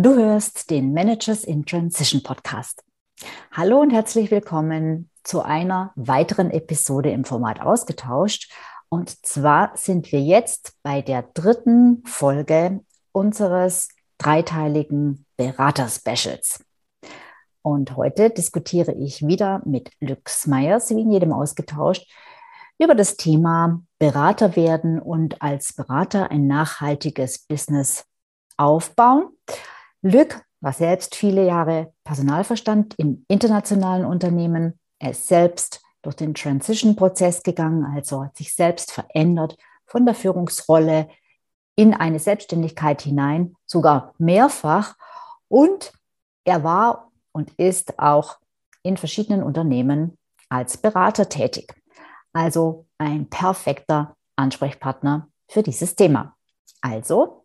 Du hörst den Managers in Transition Podcast. Hallo und herzlich willkommen zu einer weiteren Episode im Format ausgetauscht. Und zwar sind wir jetzt bei der dritten Folge unseres dreiteiligen Berater-Specials. Und heute diskutiere ich wieder mit Lux Meyers, wie in jedem ausgetauscht, über das Thema Berater werden und als Berater ein nachhaltiges Business aufbauen. Lück war selbst viele Jahre Personalverstand in internationalen Unternehmen. Er ist selbst durch den Transition-Prozess gegangen, also hat sich selbst verändert von der Führungsrolle in eine Selbstständigkeit hinein, sogar mehrfach. Und er war und ist auch in verschiedenen Unternehmen als Berater tätig. Also ein perfekter Ansprechpartner für dieses Thema. Also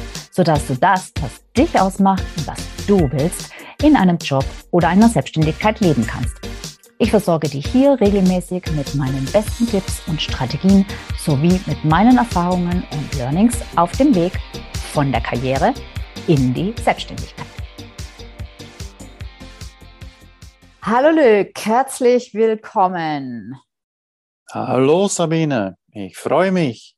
sodass du das, was dich ausmacht und was du willst, in einem Job oder einer Selbstständigkeit leben kannst. Ich versorge dich hier regelmäßig mit meinen besten Tipps und Strategien sowie mit meinen Erfahrungen und Learnings auf dem Weg von der Karriere in die Selbstständigkeit. Hallo Luc, herzlich willkommen. Hallo Sabine, ich freue mich.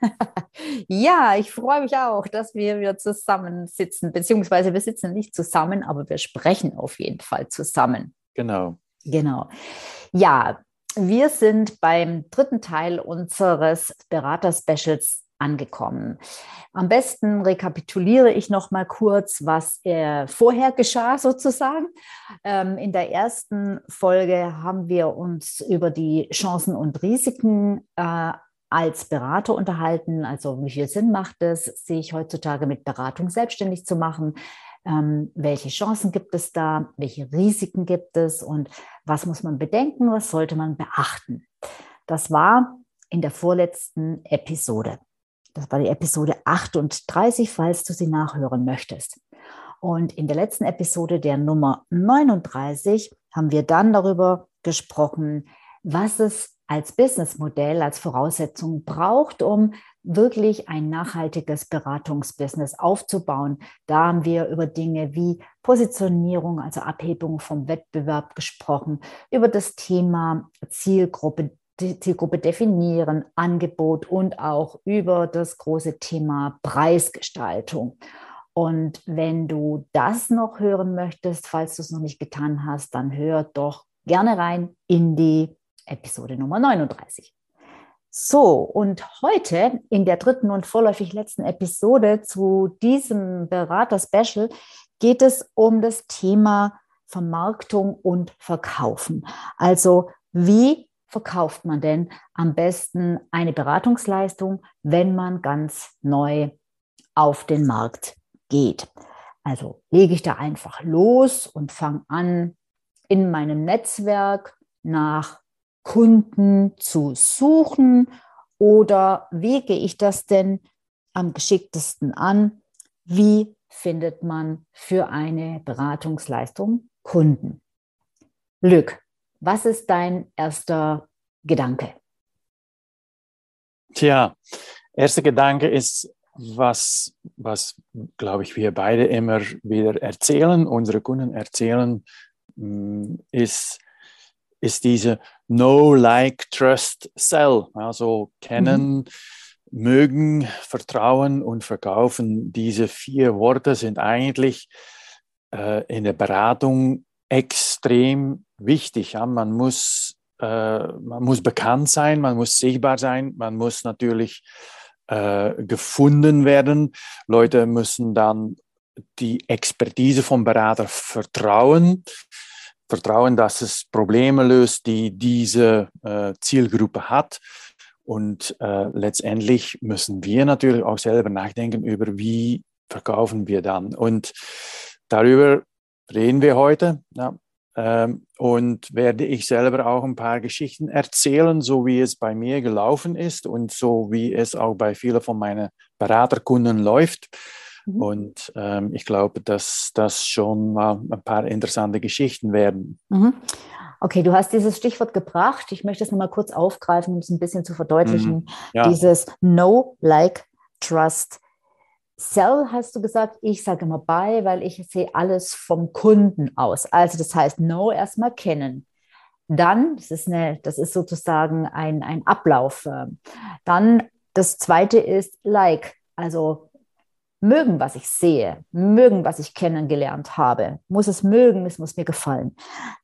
ja, ich freue mich auch, dass wir wieder zusammensitzen, beziehungsweise wir sitzen nicht zusammen, aber wir sprechen auf jeden Fall zusammen. Genau. Genau. Ja, wir sind beim dritten Teil unseres Berater-Specials angekommen. Am besten rekapituliere ich noch mal kurz, was äh, vorher geschah sozusagen. Ähm, in der ersten Folge haben wir uns über die Chancen und Risiken äh, als Berater unterhalten. Also wie viel Sinn macht es, sich heutzutage mit Beratung selbstständig zu machen? Ähm, welche Chancen gibt es da? Welche Risiken gibt es? Und was muss man bedenken? Was sollte man beachten? Das war in der vorletzten Episode. Das war die Episode 38, falls du sie nachhören möchtest. Und in der letzten Episode, der Nummer 39, haben wir dann darüber gesprochen, was es als Businessmodell, als Voraussetzung braucht, um wirklich ein nachhaltiges Beratungsbusiness aufzubauen. Da haben wir über Dinge wie Positionierung, also Abhebung vom Wettbewerb gesprochen, über das Thema Zielgruppe, Zielgruppe definieren, Angebot und auch über das große Thema Preisgestaltung. Und wenn du das noch hören möchtest, falls du es noch nicht getan hast, dann hör doch gerne rein in die Episode Nummer 39. So, und heute in der dritten und vorläufig letzten Episode zu diesem Berater-Special geht es um das Thema Vermarktung und Verkaufen. Also wie verkauft man denn am besten eine Beratungsleistung, wenn man ganz neu auf den Markt geht? Also lege ich da einfach los und fange an, in meinem Netzwerk nach Kunden zu suchen oder wie gehe ich das denn am geschicktesten an? Wie findet man für eine Beratungsleistung Kunden? Lück, was ist dein erster Gedanke? Tja, erster Gedanke ist, was, was glaube ich, wir beide immer wieder erzählen, unsere Kunden erzählen, mm, ist, ist diese Know, Like, Trust, Sell. Also kennen, mhm. mögen, vertrauen und verkaufen. Diese vier Worte sind eigentlich äh, in der Beratung extrem wichtig. Ja? Man, muss, äh, man muss bekannt sein, man muss sichtbar sein, man muss natürlich äh, gefunden werden. Leute müssen dann die Expertise vom Berater vertrauen. Vertrauen, dass es Probleme löst, die diese äh, Zielgruppe hat. Und äh, letztendlich müssen wir natürlich auch selber nachdenken über, wie verkaufen wir dann. Und darüber reden wir heute. Ja. Ähm, und werde ich selber auch ein paar Geschichten erzählen, so wie es bei mir gelaufen ist und so wie es auch bei vielen von meinen Beraterkunden läuft. Mhm. Und ähm, ich glaube, dass das schon mal ein paar interessante Geschichten werden. Mhm. Okay, du hast dieses Stichwort gebracht. Ich möchte es nochmal kurz aufgreifen, um es ein bisschen zu verdeutlichen. Mhm. Ja. Dieses No, Like, Trust. Sell hast du gesagt, ich sage immer bei, weil ich sehe alles vom Kunden aus. Also das heißt, No erstmal kennen. Dann, das ist, eine, das ist sozusagen ein, ein Ablauf. Dann das zweite ist Like, also mögen, was ich sehe, mögen, was ich kennengelernt habe, muss es mögen, es muss mir gefallen.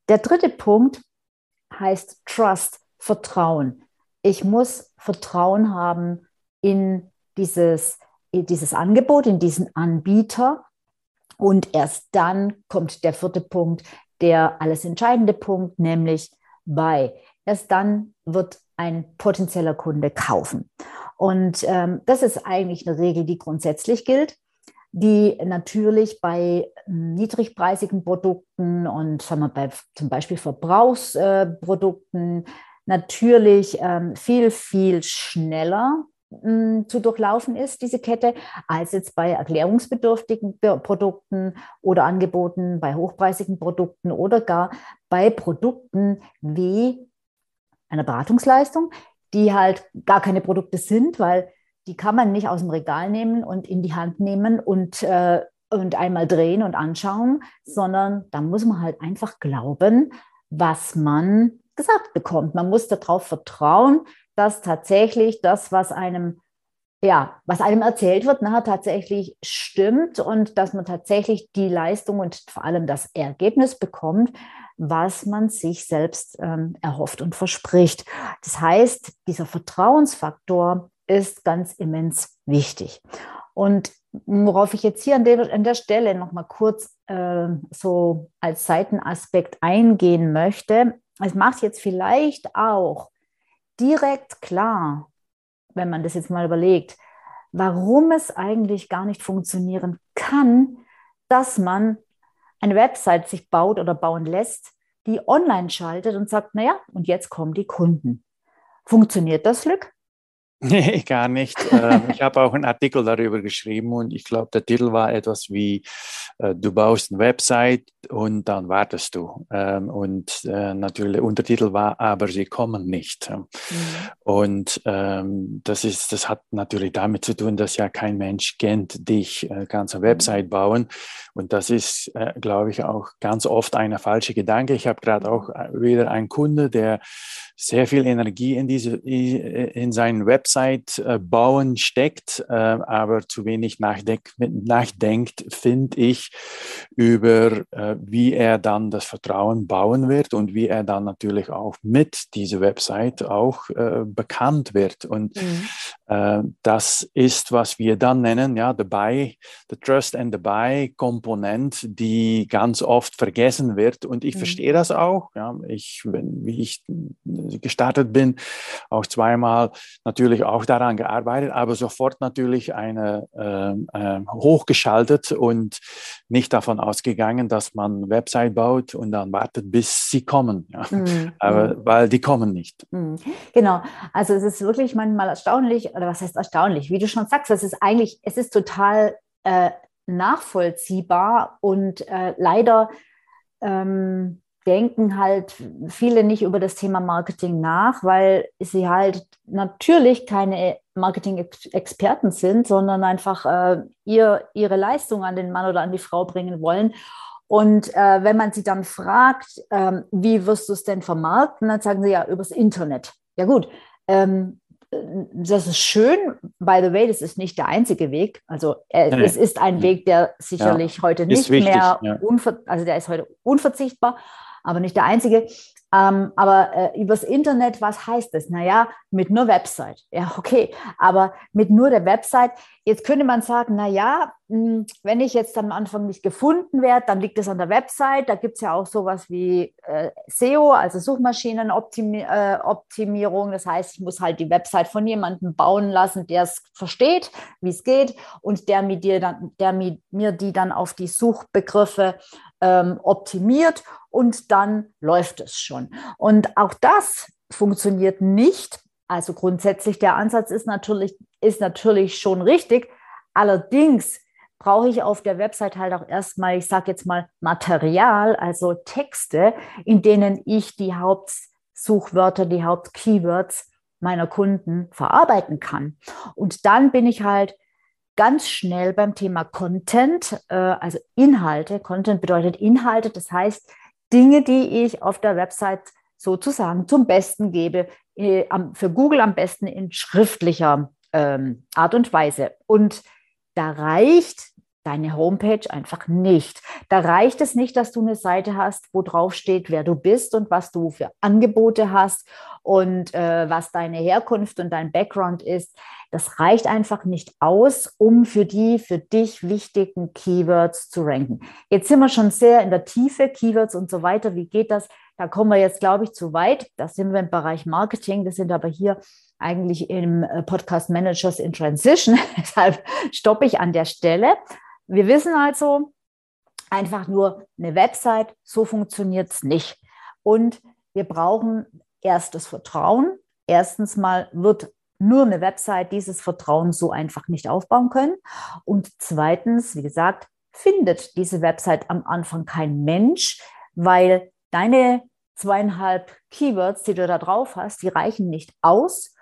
Der dritte Punkt heißt Trust, Vertrauen. Ich muss Vertrauen haben in dieses, in dieses Angebot, in diesen Anbieter. Und erst dann kommt der vierte Punkt, der alles entscheidende Punkt, nämlich bei. Erst dann wird ein potenzieller Kunde kaufen. Und ähm, das ist eigentlich eine Regel, die grundsätzlich gilt, die natürlich bei niedrigpreisigen Produkten und sagen wir, bei zum Beispiel Verbrauchsprodukten natürlich ähm, viel, viel schneller hm, zu durchlaufen ist, diese Kette, als jetzt bei erklärungsbedürftigen Produkten oder Angeboten, bei hochpreisigen Produkten oder gar bei Produkten wie einer Beratungsleistung, die halt gar keine Produkte sind, weil die kann man nicht aus dem Regal nehmen und in die Hand nehmen und, äh, und einmal drehen und anschauen, sondern da muss man halt einfach glauben, was man gesagt bekommt. Man muss darauf vertrauen, dass tatsächlich das, was einem ja, was einem erzählt wird, nachher tatsächlich stimmt und dass man tatsächlich die Leistung und vor allem das Ergebnis bekommt, was man sich selbst ähm, erhofft und verspricht. Das heißt, dieser Vertrauensfaktor ist ganz immens wichtig. Und worauf ich jetzt hier an der, an der Stelle noch mal kurz äh, so als Seitenaspekt eingehen möchte, es macht jetzt vielleicht auch direkt klar, wenn man das jetzt mal überlegt, warum es eigentlich gar nicht funktionieren kann, dass man eine Website sich baut oder bauen lässt, die online schaltet und sagt, naja, und jetzt kommen die Kunden. Funktioniert das, Glück? Nee, gar nicht. Ähm, ich habe auch einen Artikel darüber geschrieben und ich glaube, der Titel war etwas wie, äh, du baust eine Website und dann wartest du. Ähm, und äh, natürlich der Untertitel war, aber sie kommen nicht. Mhm. Und ähm, das, ist, das hat natürlich damit zu tun, dass ja kein Mensch kennt dich, äh, kannst eine mhm. Website bauen. Und das ist, glaube ich, auch ganz oft eine falsche Gedanke. Ich habe gerade auch wieder einen Kunde, der sehr viel Energie in diese in seinen Website äh, bauen steckt, äh, aber zu wenig nachdenkt, nachdenkt finde ich über äh, wie er dann das Vertrauen bauen wird und wie er dann natürlich auch mit dieser Website auch bekannt wird und mhm. Äh, das ist was wir dann nennen ja the buy the trust and the buy Komponent die ganz oft vergessen wird und ich mhm. verstehe das auch ja ich wenn wie ich gestartet bin, auch zweimal natürlich auch daran gearbeitet, aber sofort natürlich eine äh, äh, hochgeschaltet und nicht davon ausgegangen, dass man Website baut und dann wartet, bis sie kommen. Ja. Mhm. Aber mhm. weil die kommen nicht. Mhm. Genau. Also es ist wirklich manchmal erstaunlich, oder was heißt erstaunlich? Wie du schon sagst, es ist eigentlich, es ist total äh, nachvollziehbar und äh, leider ähm, denken halt viele nicht über das Thema Marketing nach, weil sie halt natürlich keine Marketing-Experten sind, sondern einfach äh, ihr, ihre Leistung an den Mann oder an die Frau bringen wollen. Und äh, wenn man sie dann fragt, ähm, wie wirst du es denn vermarkten, dann sagen sie ja übers Internet. Ja gut, ähm, das ist schön. By the way, das ist nicht der einzige Weg. Also äh, nee. es ist ein Weg, der sicherlich ja. heute nicht mehr, ja. also der ist heute unverzichtbar. Aber nicht der einzige. Ähm, aber äh, übers Internet, was heißt das? Naja, mit nur Website. Ja, okay. Aber mit nur der Website, jetzt könnte man sagen, naja, hm, wenn ich jetzt am Anfang nicht gefunden werde, dann liegt es an der Website. Da gibt es ja auch sowas wie äh, SEO, also Suchmaschinenoptimierung. Äh, das heißt, ich muss halt die Website von jemandem bauen lassen, der es versteht, wie es geht und der mir, dir dann, der mir, mir die dann auf die Suchbegriffe ähm, optimiert und dann läuft es schon. Und auch das funktioniert nicht. Also grundsätzlich der Ansatz ist natürlich, ist natürlich schon richtig. Allerdings brauche ich auf der Website halt auch erstmal, ich sage jetzt mal Material, also Texte, in denen ich die Hauptsuchwörter, die Hauptkeywords meiner Kunden verarbeiten kann. Und dann bin ich halt ganz schnell beim Thema Content, äh, also Inhalte. Content bedeutet Inhalte, das heißt Dinge, die ich auf der Website sozusagen zum Besten gebe, äh, für Google am besten in schriftlicher ähm, Art und Weise. Und da reicht deine Homepage einfach nicht. Da reicht es nicht, dass du eine Seite hast, wo drauf steht, wer du bist und was du für Angebote hast und äh, was deine Herkunft und dein Background ist. Das reicht einfach nicht aus, um für die für dich wichtigen Keywords zu ranken. Jetzt sind wir schon sehr in der Tiefe, Keywords und so weiter. Wie geht das? Da kommen wir jetzt, glaube ich, zu weit. Da sind wir im Bereich Marketing. Wir sind aber hier eigentlich im äh, Podcast Managers in Transition. Deshalb stoppe ich an der Stelle. Wir wissen also einfach nur eine Website, so funktioniert es nicht. Und wir brauchen erst das Vertrauen. Erstens mal wird nur eine Website dieses Vertrauen so einfach nicht aufbauen können. Und zweitens, wie gesagt, findet diese Website am Anfang kein Mensch, weil deine zweieinhalb Keywords, die du da drauf hast, die reichen nicht aus.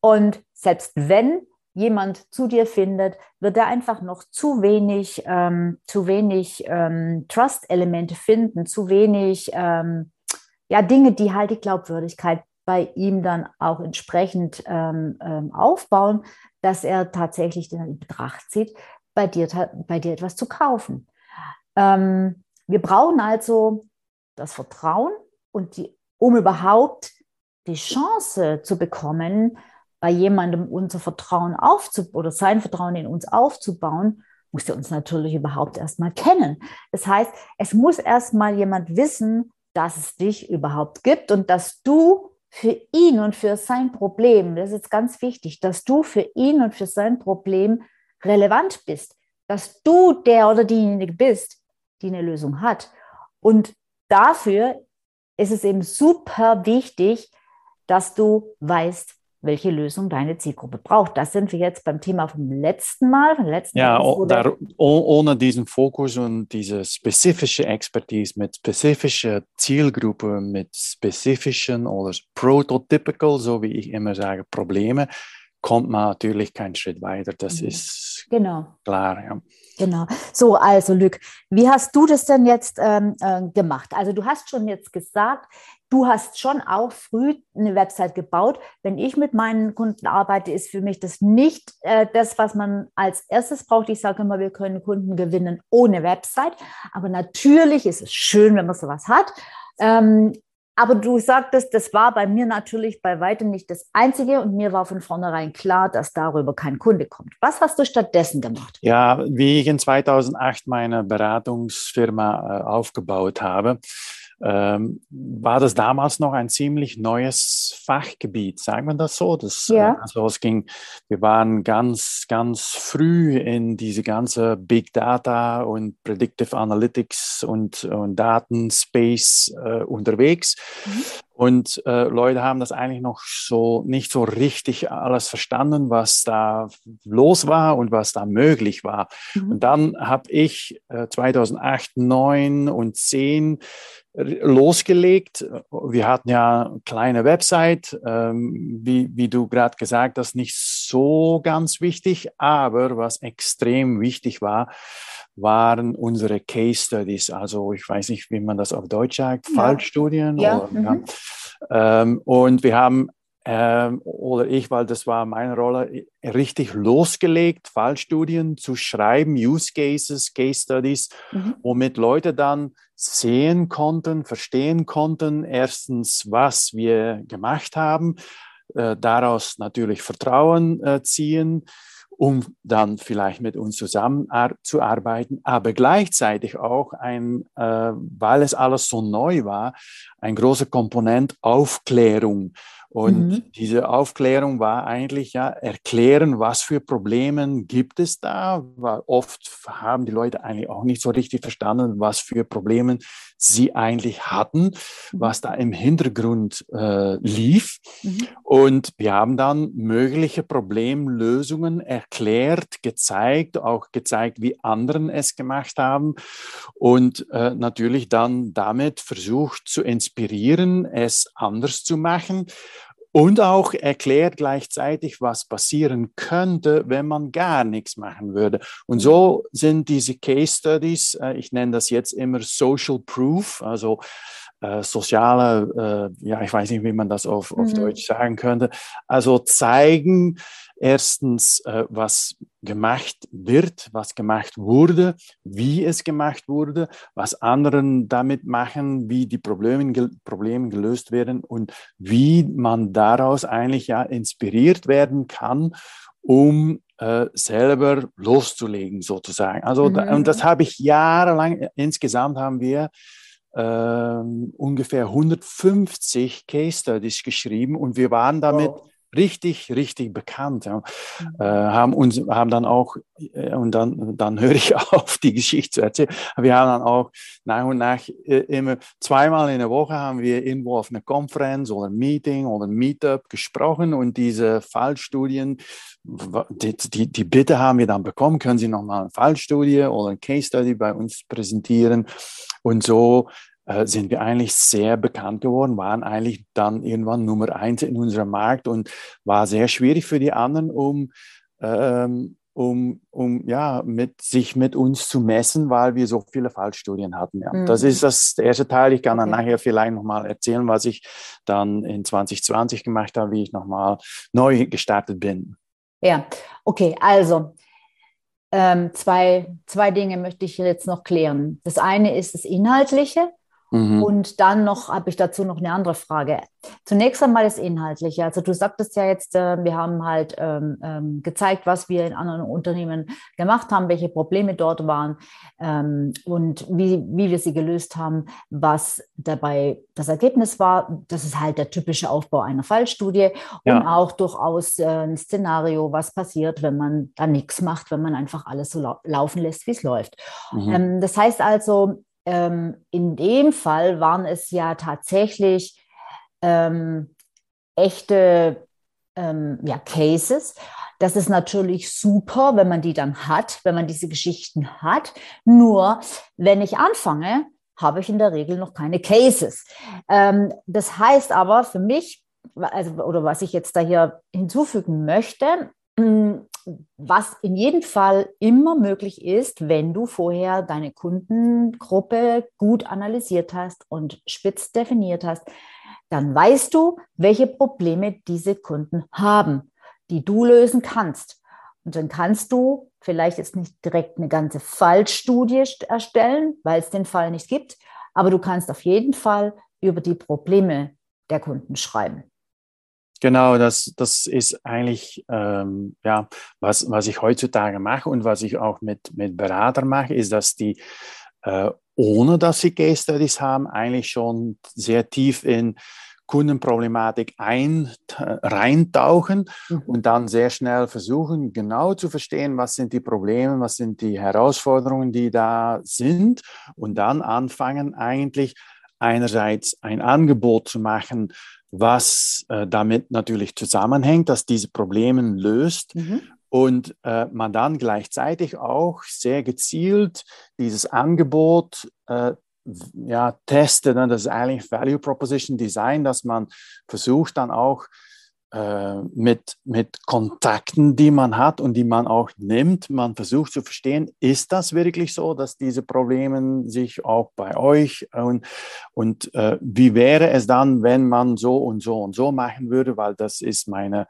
Und selbst wenn jemand zu dir findet, wird er einfach noch zu wenig, ähm, zu wenig ähm, Trust-Elemente finden, zu wenig ähm, ja, Dinge, die halt die Glaubwürdigkeit bei ihm dann auch entsprechend ähm, ähm, aufbauen, dass er tatsächlich in Betracht zieht, bei dir, bei dir etwas zu kaufen. Ähm, wir brauchen also das Vertrauen und die, um überhaupt die Chance zu bekommen, bei jemandem unser Vertrauen aufzubauen oder sein Vertrauen in uns aufzubauen, muss er uns natürlich überhaupt erstmal kennen. Das heißt, es muss erstmal jemand wissen, dass es dich überhaupt gibt und dass du für ihn und für sein Problem, das ist jetzt ganz wichtig, dass du für ihn und für sein Problem relevant bist, dass du der oder diejenige bist, die eine Lösung hat. Und dafür ist es eben super wichtig, dass du weißt, welche Lösung deine Zielgruppe braucht. Das sind wir jetzt beim Thema vom letzten Mal. Vom letzten ja, Mal ohne diesen Fokus und diese spezifische Expertise mit spezifischer Zielgruppe, mit spezifischen oder prototypical, so wie ich immer sage, Probleme, kommt man natürlich keinen Schritt weiter. Das mhm. ist genau. klar. Ja. Genau. So, also Lück, wie hast du das denn jetzt ähm, äh, gemacht? Also du hast schon jetzt gesagt, du hast schon auch früh eine Website gebaut. Wenn ich mit meinen Kunden arbeite, ist für mich das nicht äh, das, was man als erstes braucht. Ich sage immer, wir können Kunden gewinnen ohne Website. Aber natürlich ist es schön, wenn man sowas hat. Ähm, aber du sagtest, das war bei mir natürlich bei weitem nicht das Einzige und mir war von vornherein klar, dass darüber kein Kunde kommt. Was hast du stattdessen gemacht? Ja, wie ich in 2008 meine Beratungsfirma äh, aufgebaut habe, ähm, war das damals noch ein ziemlich neues Fachgebiet, sagen wir das so? Das, äh, ja. Also es ging, wir waren ganz, ganz früh in diese ganze Big Data und Predictive Analytics und, und Datenspace äh, unterwegs. Mhm. Und äh, Leute haben das eigentlich noch so nicht so richtig alles verstanden, was da los war und was da möglich war. Mhm. Und dann habe ich äh, 2008, 9 und 10 losgelegt. Wir hatten ja eine kleine Website, ähm, wie, wie du gerade gesagt hast, nicht so ganz wichtig, aber was extrem wichtig war, waren unsere Case Studies. Also ich weiß nicht, wie man das auf Deutsch sagt, ja. Fallstudien. Ja. Oder, mhm. ja. Ähm, und wir haben ähm, oder ich, weil das war meine Rolle, richtig losgelegt, Fallstudien zu schreiben, Use Cases, Case Studies, mhm. womit Leute dann sehen konnten, verstehen konnten, erstens, was wir gemacht haben, äh, daraus natürlich Vertrauen äh, ziehen, um dann vielleicht mit uns zusammenzuarbeiten, aber gleichzeitig auch ein, äh, weil es alles so neu war, ein großer Komponent Aufklärung. Und mhm. diese Aufklärung war eigentlich ja erklären, was für Probleme gibt es da, weil oft haben die Leute eigentlich auch nicht so richtig verstanden, was für Probleme sie eigentlich hatten, mhm. was da im Hintergrund äh, lief. Mhm. Und wir haben dann mögliche Problemlösungen erklärt, gezeigt, auch gezeigt, wie anderen es gemacht haben und äh, natürlich dann damit versucht zu inspirieren, es anders zu machen und auch erklärt gleichzeitig, was passieren könnte, wenn man gar nichts machen würde. Und so sind diese Case Studies, äh, ich nenne das jetzt immer Social Proof, also äh, soziale, äh, ja, ich weiß nicht, wie man das auf, auf mhm. Deutsch sagen könnte, also zeigen, erstens, äh, was gemacht wird, was gemacht wurde, wie es gemacht wurde, was anderen damit machen, wie die Probleme, Probleme gelöst werden und wie man daraus eigentlich ja inspiriert werden kann, um äh, selber loszulegen sozusagen. Also mhm. und das habe ich jahrelang. Insgesamt haben wir äh, ungefähr 150 Case Studies geschrieben und wir waren damit wow richtig, richtig bekannt. Ja. Mhm. Äh, haben uns, haben dann auch, äh, und dann, dann höre ich auf, die Geschichte zu erzählen. Wir haben dann auch nach und nach äh, immer zweimal in der Woche haben wir irgendwo auf einer Konferenz oder Meeting oder Meetup gesprochen und diese Fallstudien, die, die, die Bitte haben wir dann bekommen, können Sie nochmal eine Fallstudie oder ein Case Study bei uns präsentieren. Und so äh, sind wir eigentlich sehr bekannt geworden, waren eigentlich dann irgendwann Nummer eins in unserem Markt und war sehr schwierig für die anderen, um, ähm, um, um ja, mit, sich mit uns zu messen, weil wir so viele Fallstudien hatten. Ja. Mhm. Das ist das erste Teil. Ich kann dann okay. nachher vielleicht nochmal erzählen, was ich dann in 2020 gemacht habe, wie ich nochmal neu gestartet bin. Ja, okay, also ähm, zwei, zwei Dinge möchte ich jetzt noch klären. Das eine ist das Inhaltliche. Mhm. Und dann noch habe ich dazu noch eine andere Frage. Zunächst einmal das Inhaltliche. Also du sagtest ja jetzt, äh, wir haben halt ähm, ähm, gezeigt, was wir in anderen Unternehmen gemacht haben, welche Probleme dort waren ähm, und wie, wie wir sie gelöst haben, was dabei das Ergebnis war. Das ist halt der typische Aufbau einer Fallstudie ja. und auch durchaus äh, ein Szenario, was passiert, wenn man da nichts macht, wenn man einfach alles so lau laufen lässt, wie es läuft. Mhm. Ähm, das heißt also, ähm, in dem Fall waren es ja tatsächlich ähm, echte ähm, ja, Cases. Das ist natürlich super, wenn man die dann hat, wenn man diese Geschichten hat. Nur, wenn ich anfange, habe ich in der Regel noch keine Cases. Ähm, das heißt aber für mich, also, oder was ich jetzt da hier hinzufügen möchte, was in jedem Fall immer möglich ist, wenn du vorher deine Kundengruppe gut analysiert hast und spitz definiert hast, dann weißt du, welche Probleme diese Kunden haben, die du lösen kannst. Und dann kannst du vielleicht jetzt nicht direkt eine ganze Fallstudie erstellen, weil es den Fall nicht gibt, aber du kannst auf jeden Fall über die Probleme der Kunden schreiben. Genau, das, das ist eigentlich ähm, ja, was, was ich heutzutage mache und was ich auch mit, mit Beratern mache, ist, dass die, äh, ohne dass sie Case Studies haben, eigentlich schon sehr tief in Kundenproblematik ein, reintauchen mhm. und dann sehr schnell versuchen, genau zu verstehen, was sind die Probleme, was sind die Herausforderungen, die da sind und dann anfangen eigentlich einerseits ein Angebot zu machen, was äh, damit natürlich zusammenhängt, dass diese Probleme löst. Mhm. Und äh, man dann gleichzeitig auch sehr gezielt dieses Angebot äh, ja, testet. Ne? Das ist eigentlich Value Proposition Design, dass man versucht dann auch mit, mit Kontakten, die man hat und die man auch nimmt. Man versucht zu verstehen, ist das wirklich so, dass diese Probleme sich auch bei euch und, und äh, wie wäre es dann, wenn man so und so und so machen würde, weil das ist meine,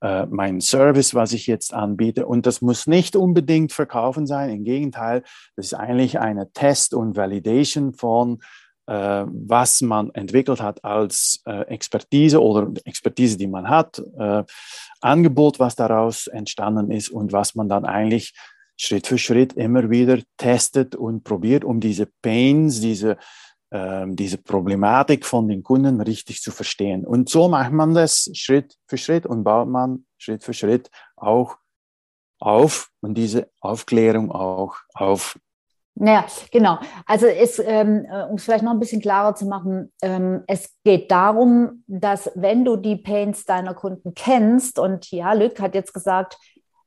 äh, mein Service, was ich jetzt anbiete. Und das muss nicht unbedingt verkaufen sein. Im Gegenteil, das ist eigentlich eine Test und Validation von äh, was man entwickelt hat als äh, Expertise oder Expertise, die man hat, äh, Angebot, was daraus entstanden ist und was man dann eigentlich Schritt für Schritt immer wieder testet und probiert, um diese Pains, diese, ähm, diese Problematik von den Kunden richtig zu verstehen. Und so macht man das Schritt für Schritt und baut man Schritt für Schritt auch auf und diese Aufklärung auch auf. Naja, genau. Also es, ähm, äh, um es vielleicht noch ein bisschen klarer zu machen, ähm, es geht darum, dass wenn du die Pains deiner Kunden kennst, und ja, Lück hat jetzt gesagt,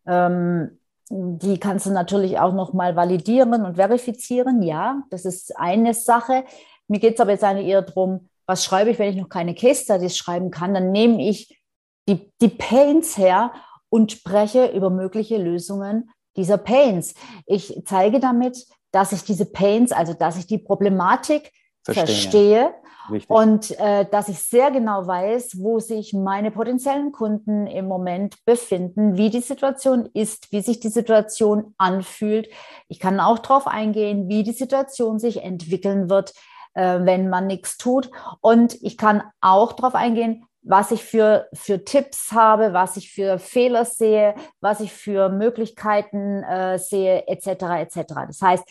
ähm, die kannst du natürlich auch nochmal validieren und verifizieren. Ja, das ist eine Sache. Mir geht es aber jetzt eigentlich eher darum, was schreibe ich, wenn ich noch keine Case Studies schreiben kann, dann nehme ich die, die Pains her und spreche über mögliche Lösungen dieser Pains. Ich zeige damit, dass ich diese Pains, also dass ich die Problematik verstehe, verstehe und äh, dass ich sehr genau weiß, wo sich meine potenziellen Kunden im Moment befinden, wie die Situation ist, wie sich die Situation anfühlt. Ich kann auch darauf eingehen, wie die Situation sich entwickeln wird, äh, wenn man nichts tut. Und ich kann auch darauf eingehen, was ich für, für Tipps habe, was ich für Fehler sehe, was ich für Möglichkeiten äh, sehe, etc. etc. Das heißt,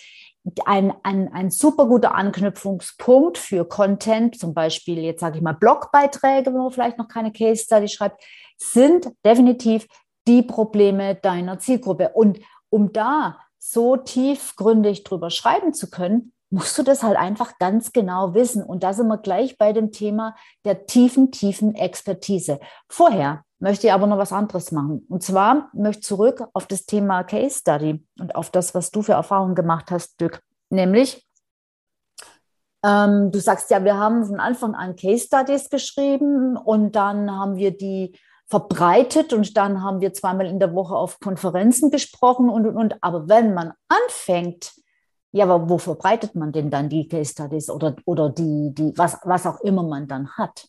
ein, ein, ein super guter Anknüpfungspunkt für Content, zum Beispiel jetzt sage ich mal Blogbeiträge, wo man vielleicht noch keine Case Study schreibt, sind definitiv die Probleme deiner Zielgruppe. Und um da so tiefgründig drüber schreiben zu können, musst du das halt einfach ganz genau wissen. Und da sind wir gleich bei dem Thema der tiefen, tiefen Expertise. Vorher möchte ich aber noch was anderes machen. Und zwar möchte ich zurück auf das Thema Case Study und auf das, was du für Erfahrungen gemacht hast, Dirk. Nämlich, ähm, du sagst ja, wir haben von Anfang an Case Studies geschrieben und dann haben wir die verbreitet und dann haben wir zweimal in der Woche auf Konferenzen gesprochen und, und, und. Aber wenn man anfängt, ja, aber wo verbreitet man denn dann die Case Studies oder, oder die, die, was, was auch immer man dann hat?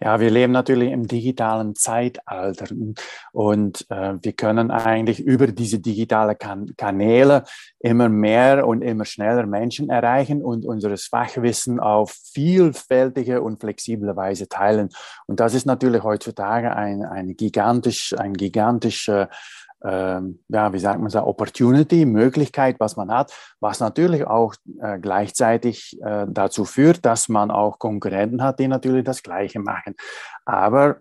Ja, wir leben natürlich im digitalen Zeitalter und äh, wir können eigentlich über diese digitalen kan Kanäle immer mehr und immer schneller Menschen erreichen und unseres Fachwissen auf vielfältige und flexible Weise teilen. Und das ist natürlich heutzutage ein, ein gigantisch, ein gigantischer ähm, ja, wie sagt man so, Opportunity, Möglichkeit, was man hat, was natürlich auch äh, gleichzeitig äh, dazu führt, dass man auch Konkurrenten hat, die natürlich das Gleiche machen. Aber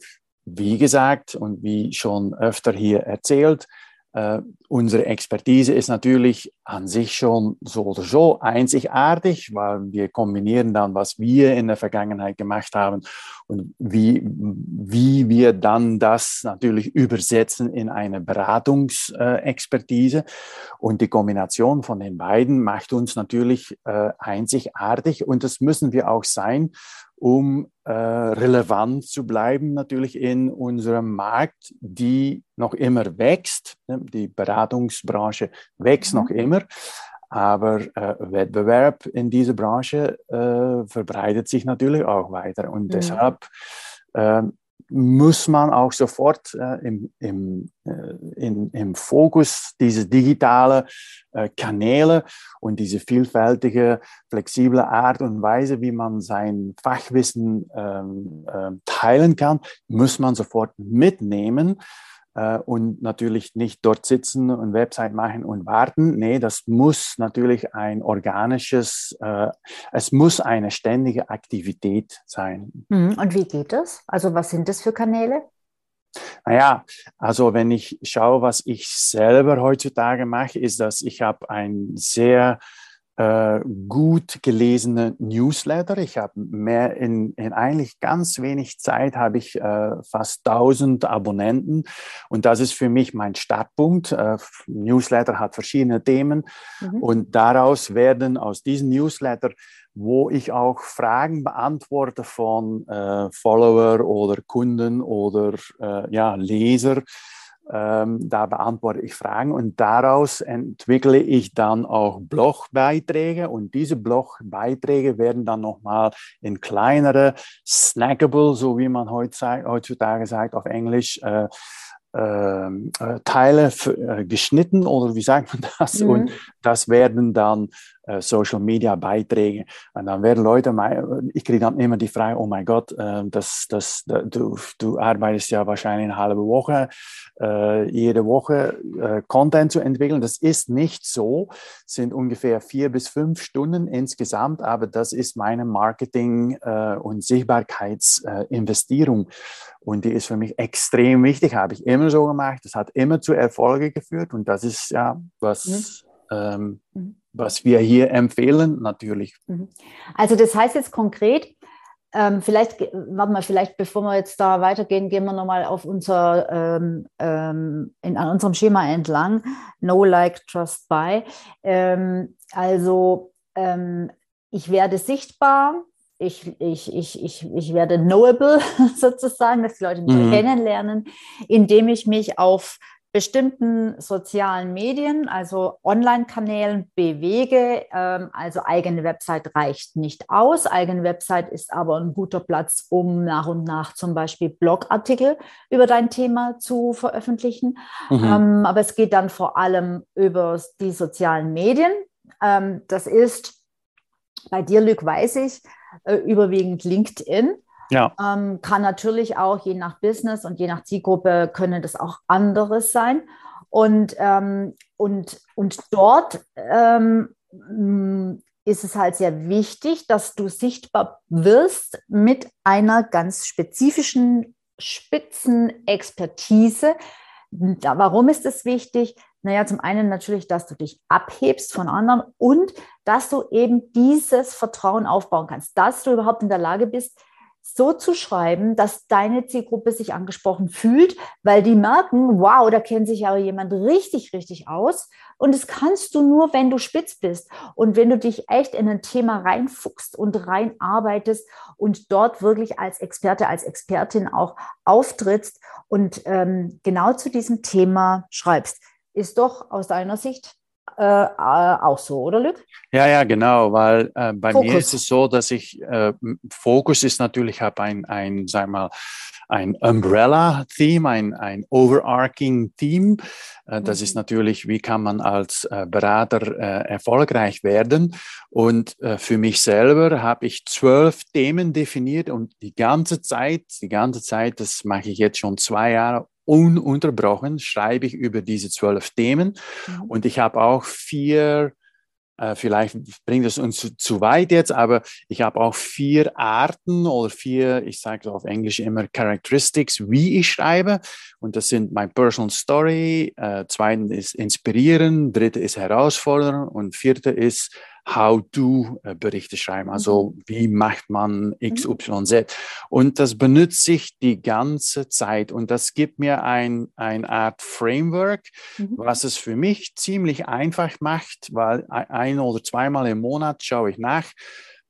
wie gesagt und wie schon öfter hier erzählt, äh, unsere Expertise ist natürlich an sich schon so oder so einzigartig, weil wir kombinieren dann, was wir in der Vergangenheit gemacht haben und wie, wie wir dann das natürlich übersetzen in eine Beratungsexpertise. und die Kombination von den beiden macht uns natürlich äh, einzigartig und das müssen wir auch sein, um äh, relevant zu bleiben, natürlich in unserem Markt, die noch immer wächst. Die Beratungsbranche wächst mhm. noch immer, aber äh, Wettbewerb in dieser Branche äh, verbreitet sich natürlich auch weiter. Und mhm. deshalb ähm, muss man auch sofort äh, im, im, äh, in, im Fokus diese digitale äh, Kanäle und diese vielfältige, flexible Art und Weise, wie man sein Fachwissen ähm, äh, teilen kann, muss man sofort mitnehmen und natürlich nicht dort sitzen und Website machen und warten. Nee, das muss natürlich ein organisches, äh, es muss eine ständige Aktivität sein. Mhm. Und wie geht das? Also was sind das für Kanäle? Naja, also wenn ich schaue, was ich selber heutzutage mache, ist, dass ich habe ein sehr äh, gut gelesene Newsletter. Ich habe mehr in, in eigentlich ganz wenig Zeit habe ich äh, fast 1000 Abonnenten und das ist für mich mein Startpunkt. Äh, Newsletter hat verschiedene Themen mhm. und daraus werden aus diesen Newsletter wo ich auch Fragen beantworte von äh, Follower oder Kunden oder äh, ja, Leser, ähm, da beantworte ich Fragen und daraus entwickle ich dann auch Blogbeiträge und diese Blogbeiträge werden dann nochmal in kleinere, snackable, so wie man heutzutage sagt auf Englisch, äh, ähm, äh, Teile äh, geschnitten oder wie sagt man das? Mhm. Und das werden dann Social Media Beiträge. Und dann werden Leute, ich kriege dann immer die Frage, oh mein Gott, äh, das, das, du, du arbeitest ja wahrscheinlich eine halbe Woche, äh, jede Woche äh, Content zu entwickeln. Das ist nicht so, sind ungefähr vier bis fünf Stunden insgesamt, aber das ist meine Marketing- äh, und Sichtbarkeitsinvestierung. Und die ist für mich extrem wichtig, habe ich immer so gemacht. Das hat immer zu Erfolge geführt und das ist ja was. Mhm. Ähm, was wir hier empfehlen, natürlich. Mhm. Also das heißt jetzt konkret, ähm, vielleicht, warte mal, vielleicht bevor wir jetzt da weitergehen, gehen wir nochmal auf unser, ähm, ähm, in, an unserem Schema entlang. No, like, trust, buy. Ähm, also ähm, ich werde sichtbar, ich, ich, ich, ich, ich werde knowable sozusagen, dass die Leute mich mhm. kennenlernen, indem ich mich auf bestimmten sozialen Medien, also Online-Kanälen bewege. Ähm, also eigene Website reicht nicht aus. Eigene Website ist aber ein guter Platz, um nach und nach zum Beispiel Blogartikel über dein Thema zu veröffentlichen. Mhm. Ähm, aber es geht dann vor allem über die sozialen Medien. Ähm, das ist bei dir, Luc, weiß ich, äh, überwiegend LinkedIn. Ja. Ähm, kann natürlich auch je nach Business und je nach Zielgruppe können das auch anderes sein. Und, ähm, und, und dort ähm, ist es halt sehr wichtig, dass du sichtbar wirst mit einer ganz spezifischen Spitzenexpertise. Warum ist es wichtig? Naja, zum einen natürlich, dass du dich abhebst von anderen und dass du eben dieses Vertrauen aufbauen kannst, dass du überhaupt in der Lage bist, so zu schreiben, dass deine Zielgruppe sich angesprochen fühlt, weil die merken, wow, da kennt sich aber jemand richtig, richtig aus. Und das kannst du nur, wenn du spitz bist und wenn du dich echt in ein Thema reinfuchst und reinarbeitest und dort wirklich als Experte, als Expertin auch auftrittst und ähm, genau zu diesem Thema schreibst. Ist doch aus deiner Sicht äh, äh, auch so, oder Luc? Ja, ja, genau, weil äh, bei Fokus. mir ist es so, dass ich, äh, Fokus ist natürlich, ich habe ein, ein, sag mal, ein Umbrella-Theme, ein, ein Overarching-Theme. Äh, das mhm. ist natürlich, wie kann man als äh, Berater erfolgreich werden. Und für mich selber habe ich zwölf Themen definiert und die ganze Zeit, die ganze Zeit, das mache ich jetzt schon zwei Jahre ununterbrochen schreibe ich über diese zwölf Themen. Mhm. Und ich habe auch vier, äh, vielleicht bringt es uns zu, zu, weit jetzt, aber ich habe auch vier Arten oder vier, ich sage auf Englisch immer Characteristics, wie ich schreibe. Und das sind mein Personal Story, äh, zweitens ist inspirieren, dritte ist herausfordern und vierte ist How-to-Berichte schreiben. Also mhm. wie macht man X, mhm. Y, Z? Und das benutze ich die ganze Zeit. Und das gibt mir ein, eine Art Framework, mhm. was es für mich ziemlich einfach macht, weil ein oder zweimal im Monat schaue ich nach,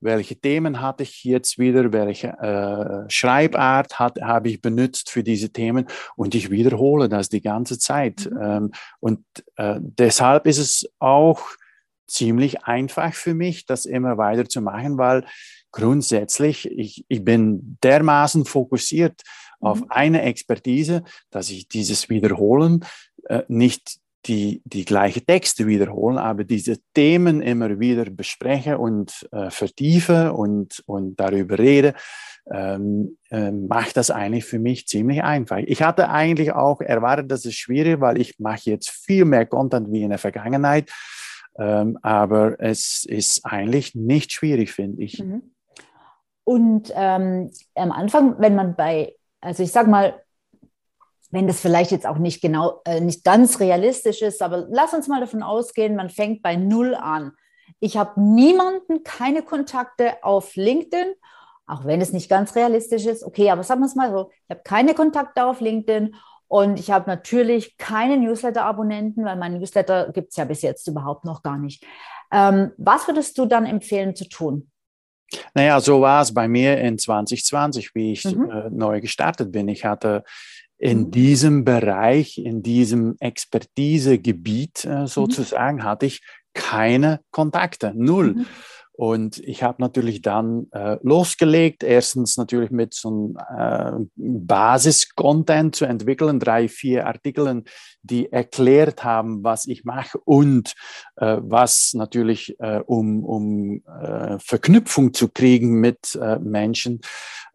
welche Themen hatte ich jetzt wieder, welche äh, Schreibart habe ich benutzt für diese Themen und ich wiederhole das die ganze Zeit. Mhm. Ähm, und äh, deshalb ist es auch ziemlich einfach für mich, das immer weiter zu machen, weil grundsätzlich ich, ich bin dermaßen fokussiert auf mhm. eine Expertise, dass ich dieses Wiederholen äh, nicht die, die gleiche Texte wiederholen, aber diese Themen immer wieder bespreche und äh, vertiefe und, und darüber rede, ähm, äh, macht das eigentlich für mich ziemlich einfach. Ich hatte eigentlich auch erwartet, dass es schwierig, weil ich mache jetzt viel mehr Content wie in der Vergangenheit. Ähm, aber es ist eigentlich nicht schwierig, finde ich. Mhm. Und ähm, am Anfang, wenn man bei, also ich sag mal, wenn das vielleicht jetzt auch nicht genau, äh, nicht ganz realistisch ist, aber lass uns mal davon ausgehen, man fängt bei Null an ich habe niemanden, keine Kontakte auf LinkedIn, auch wenn es nicht ganz realistisch ist. Okay, aber sagen wir es mal so, ich habe keine Kontakte auf LinkedIn und ich habe natürlich keine Newsletter-Abonnenten, weil mein Newsletter gibt es ja bis jetzt überhaupt noch gar nicht. Ähm, was würdest du dann empfehlen zu tun? Naja, so war es bei mir in 2020, wie ich mhm. äh, neu gestartet bin. Ich hatte in mhm. diesem Bereich, in diesem Expertisegebiet äh, mhm. sozusagen, mhm. hatte ich keine Kontakte, null. Mhm. Und ich habe natürlich dann äh, losgelegt, erstens natürlich mit so einem äh, Basis-Content zu entwickeln, drei, vier Artikeln, die erklärt haben, was ich mache und äh, was natürlich, äh, um, um äh, Verknüpfung zu kriegen mit äh, Menschen,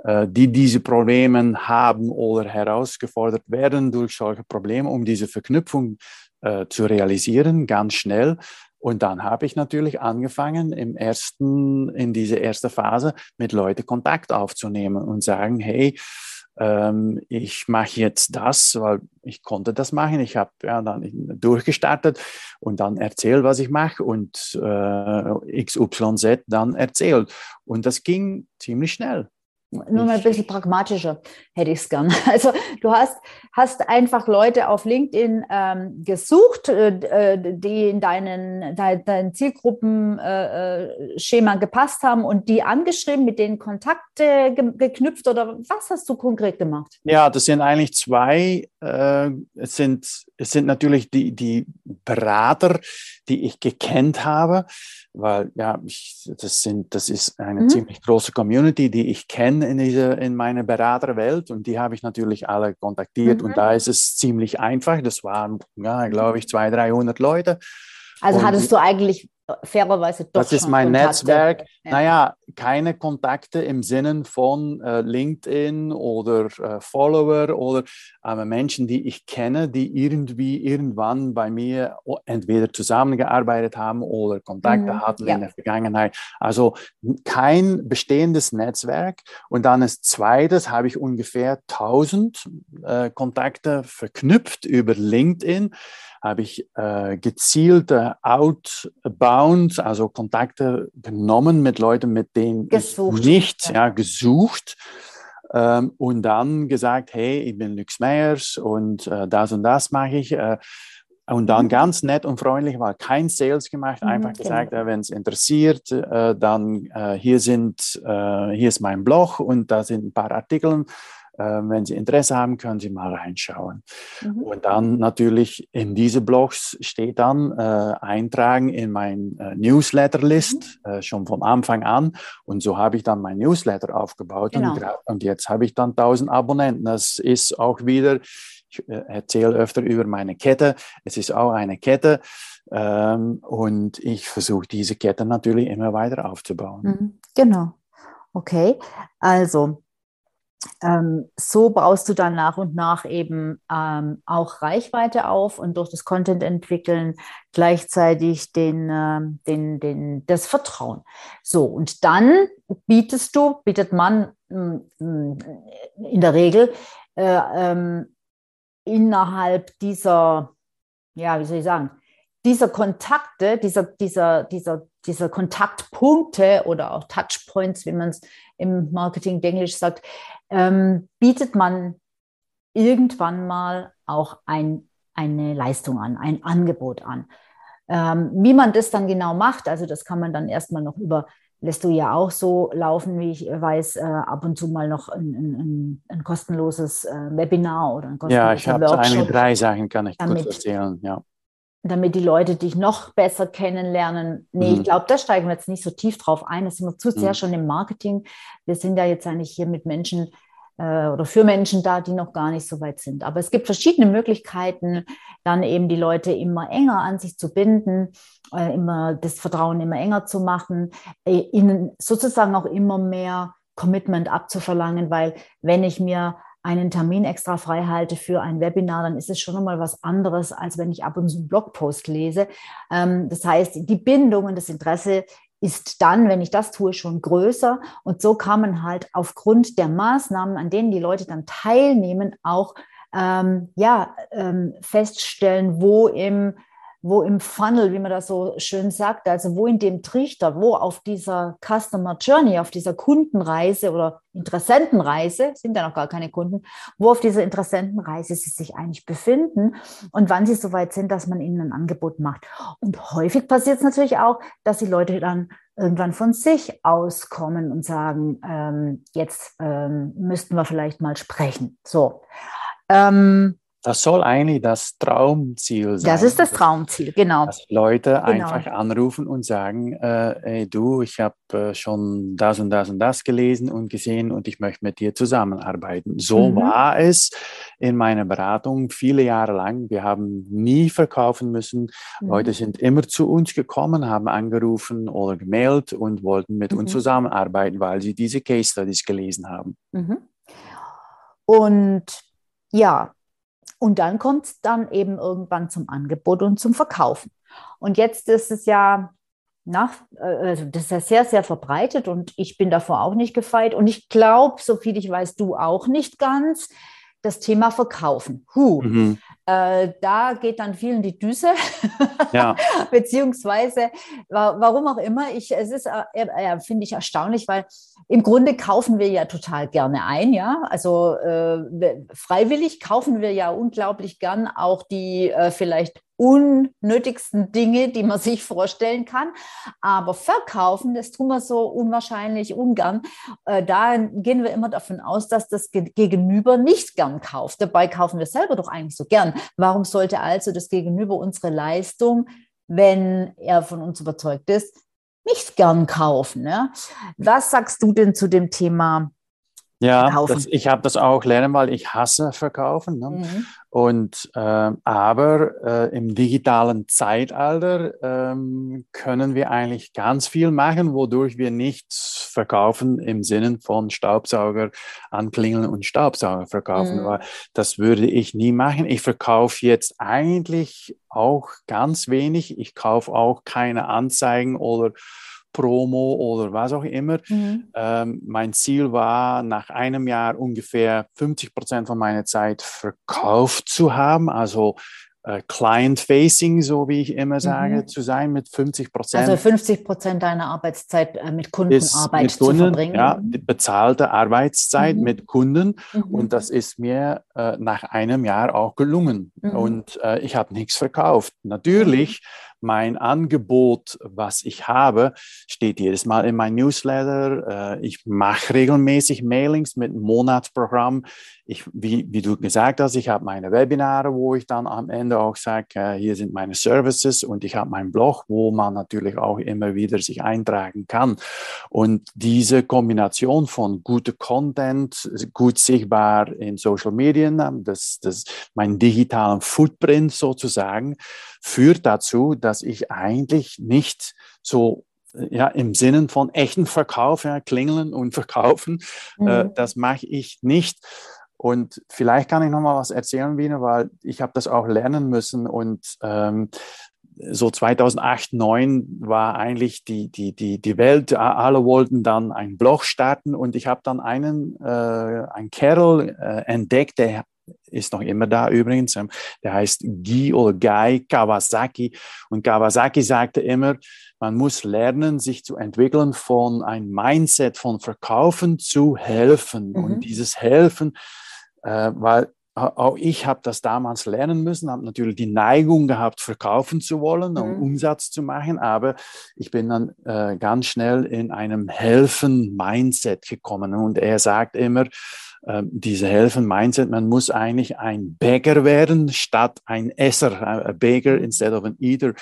äh, die diese Probleme haben oder herausgefordert werden durch solche Probleme, um diese Verknüpfung äh, zu realisieren, ganz schnell und dann habe ich natürlich angefangen, im ersten, in diese erste Phase mit Leuten Kontakt aufzunehmen und sagen, hey, ähm, ich mache jetzt das, weil ich konnte das machen. Ich habe ja dann durchgestartet und dann erzählt, was ich mache und äh, XYZ dann erzählt. Und das ging ziemlich schnell. Nur mal ein bisschen pragmatischer hätte ich es gern. Also du hast, hast einfach Leute auf LinkedIn ähm, gesucht, äh, äh die in deinen, dein, dein Zielgruppenschema äh, gepasst haben und die angeschrieben, mit denen Kontakte ge geknüpft oder was hast du konkret gemacht? Ja, das sind eigentlich zwei. Äh, es, sind, es sind natürlich die, die Berater, die ich gekannt habe weil ja, ich, das, sind, das ist eine mhm. ziemlich große Community, die ich kenne in, in meiner Beraterwelt und die habe ich natürlich alle kontaktiert mhm. und da ist es ziemlich einfach. Das waren, ja, glaube ich, 200, 300 Leute. Also und hattest du eigentlich fairerweise doch. Das ist mein Kontakte. Netzwerk. Ja. Naja, keine Kontakte im Sinne von äh, LinkedIn oder äh, Follower oder äh, Menschen, die ich kenne, die irgendwie irgendwann bei mir entweder zusammengearbeitet haben oder Kontakte mhm. hatten ja. in der Vergangenheit. Also kein bestehendes Netzwerk. Und dann als zweites habe ich ungefähr 1000 äh, Kontakte verknüpft über LinkedIn habe ich äh, gezielte Outbound, also Kontakte genommen mit Leuten, mit denen gesucht. ich nicht ja, gesucht ähm, und dann gesagt, hey, ich bin Lux Meyers und äh, das und das mache ich. Äh, und dann mhm. ganz nett und freundlich war kein Sales gemacht, mhm, einfach mhm, gesagt, genau. wenn es interessiert, äh, dann äh, hier sind, äh, hier ist mein Blog und da sind ein paar Artikel wenn Sie Interesse haben, können Sie mal reinschauen. Mhm. Und dann natürlich in diese Blogs steht dann äh, eintragen in mein äh, Newsletter-List mhm. äh, schon von Anfang an. Und so habe ich dann mein Newsletter aufgebaut. Genau. Und, und, jetzt habe ich dann 1000 Abonnenten. Das ist auch wieder, ich äh, erzähle öfter über meine Kette. Es ist auch eine Kette. Ähm, und ich versuche diese Kette natürlich immer weiter aufzubauen. Mhm. Genau. Okay. Also, ähm, so baust du dann nach und nach eben ähm, auch Reichweite auf und durch das Content entwickeln gleichzeitig den, äh, den, den, das Vertrauen. So, und dann bietest du, bietet man mm, mm, in der Regel äh, ähm, innerhalb dieser, ja, wie soll ich sagen, dieser Kontakte, dieser, dieser, dieser, dieser Kontaktpunkte oder auch Touchpoints, wie man es im Marketing Englisch sagt, ähm, bietet man irgendwann mal auch ein, eine Leistung an, ein Angebot an. Ähm, wie man das dann genau macht, also das kann man dann erstmal noch über, lässt du ja auch so laufen, wie ich weiß, äh, ab und zu mal noch ein, ein, ein kostenloses äh, Webinar oder ein kostenloses Ja, ich habe einige drei Sachen, kann ich damit, kurz erzählen, ja. Damit die Leute dich noch besser kennenlernen. Nee, mhm. ich glaube, da steigen wir jetzt nicht so tief drauf ein. Das sind wir zu sehr mhm. schon im Marketing. Wir sind ja jetzt eigentlich hier mit Menschen äh, oder für Menschen da, die noch gar nicht so weit sind. Aber es gibt verschiedene Möglichkeiten, dann eben die Leute immer enger an sich zu binden, äh, immer das Vertrauen immer enger zu machen, äh, ihnen sozusagen auch immer mehr Commitment abzuverlangen, weil wenn ich mir einen Termin extra frei halte für ein Webinar, dann ist es schon nochmal was anderes, als wenn ich ab und zu einen Blogpost lese. Ähm, das heißt, die Bindung und das Interesse ist dann, wenn ich das tue, schon größer. Und so kann man halt aufgrund der Maßnahmen, an denen die Leute dann teilnehmen, auch ähm, ja, ähm, feststellen, wo im wo im Funnel, wie man das so schön sagt, also wo in dem Trichter, wo auf dieser Customer Journey, auf dieser Kundenreise oder Interessentenreise, sind ja noch gar keine Kunden, wo auf dieser Interessentenreise sie sich eigentlich befinden und wann sie soweit sind, dass man ihnen ein Angebot macht. Und häufig passiert es natürlich auch, dass die Leute dann irgendwann von sich auskommen und sagen, ähm, jetzt ähm, müssten wir vielleicht mal sprechen. So. Ähm, das soll eigentlich das Traumziel sein. Das ist das Traumziel, genau. Dass Leute genau. einfach anrufen und sagen, äh, ey du, ich habe äh, schon das und das und das gelesen und gesehen und ich möchte mit dir zusammenarbeiten. So mhm. war es in meiner Beratung viele Jahre lang. Wir haben nie verkaufen müssen. Mhm. Leute sind immer zu uns gekommen, haben angerufen oder gemeldet und wollten mit mhm. uns zusammenarbeiten, weil sie diese Case Studies gelesen haben. Mhm. Und ja, und dann kommt es dann eben irgendwann zum Angebot und zum Verkaufen. Und jetzt ist es ja nach, äh, also das ist ja sehr, sehr verbreitet und ich bin davor auch nicht gefeit. Und ich glaube, so viel ich weiß, du auch nicht ganz, das Thema Verkaufen. Huh. Mhm. Äh, da geht dann vielen die Düse, ja. beziehungsweise warum auch immer. Ich, es ist, äh, äh, finde ich erstaunlich, weil im Grunde kaufen wir ja total gerne ein, ja. Also äh, freiwillig kaufen wir ja unglaublich gern auch die äh, vielleicht unnötigsten Dinge, die man sich vorstellen kann. Aber verkaufen, das tun wir so unwahrscheinlich ungern. Äh, da gehen wir immer davon aus, dass das Gegenüber nicht gern kauft. Dabei kaufen wir selber doch eigentlich so gern. Warum sollte also das Gegenüber unsere Leistung, wenn er von uns überzeugt ist, nicht gern kaufen? Ja? Was sagst du denn zu dem Thema ja, das, ich habe das auch lernen, weil ich hasse Verkaufen. Ne? Mhm. Und, äh, aber äh, im digitalen Zeitalter ähm, können wir eigentlich ganz viel machen, wodurch wir nichts verkaufen im Sinne von Staubsauger anklingeln und Staubsauger verkaufen. Mhm. Weil das würde ich nie machen. Ich verkaufe jetzt eigentlich auch ganz wenig. Ich kaufe auch keine Anzeigen oder Promo oder was auch immer. Mhm. Ähm, mein Ziel war, nach einem Jahr ungefähr 50 Prozent von meiner Zeit verkauft zu haben, also äh, Client-Facing, so wie ich immer sage, mhm. zu sein mit 50 Prozent. Also 50 Prozent deiner Arbeitszeit äh, mit Kundenarbeit mit Kunden, zu verbringen. Ja, bezahlte Arbeitszeit mhm. mit Kunden. Mhm. Und das ist mir äh, nach einem Jahr auch gelungen. Mhm. Und äh, ich habe nichts verkauft. Natürlich mhm mein Angebot, was ich habe, steht jedes Mal in meinem Newsletter. Äh, ich mache regelmäßig Mailings mit Monatsprogramm. Ich, wie, wie du gesagt hast, ich habe meine Webinare, wo ich dann am Ende auch sage, äh, hier sind meine Services und ich habe meinen Blog, wo man natürlich auch immer wieder sich eintragen kann. Und diese Kombination von guter Content, gut sichtbar in Social Media, das, das mein digitalen Footprint sozusagen, führt dazu, dass ich eigentlich nicht so ja, im Sinne von echten Verkauf, ja, klingeln und verkaufen, äh, mhm. äh, das mache ich nicht. Und vielleicht kann ich noch mal was erzählen, Wiener, weil ich habe das auch lernen müssen und ähm, so 2008, 2009 war eigentlich die, die, die, die Welt, alle wollten dann einen Blog starten und ich habe dann einen, äh, einen Kerl äh, entdeckt, der ist noch immer da übrigens. Ähm, der heißt Guy oder Guy Kawasaki. Und Kawasaki sagte immer, man muss lernen, sich zu entwickeln von einem Mindset von Verkaufen zu helfen. Mhm. Und dieses Helfen, äh, weil auch ich habe das damals lernen müssen, habe natürlich die Neigung gehabt, verkaufen zu wollen und mhm. Umsatz zu machen, aber ich bin dann äh, ganz schnell in einem Helfen-Mindset gekommen. Und er sagt immer, ähm, diese Helfen-Mindset, man muss eigentlich ein Bäcker werden statt ein Esser, ein Bäcker instead of an Eater.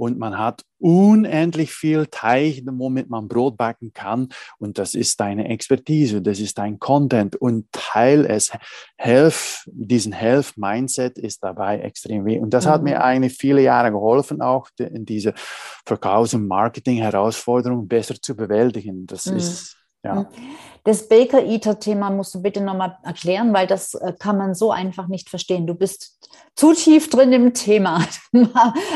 Und man hat unendlich viel Teig, womit man Brot backen kann. Und das ist deine Expertise, das ist dein Content. Und Teil es, Health, diesen Health-Mindset ist dabei extrem wichtig. Und das hat mir mhm. eigentlich viele Jahre geholfen, auch in diese Verkaufs- und Marketing-Herausforderung besser zu bewältigen. Das mhm. ist ja. Mhm. Das Baker-Eater-Thema musst du bitte nochmal erklären, weil das äh, kann man so einfach nicht verstehen. Du bist zu tief drin im Thema.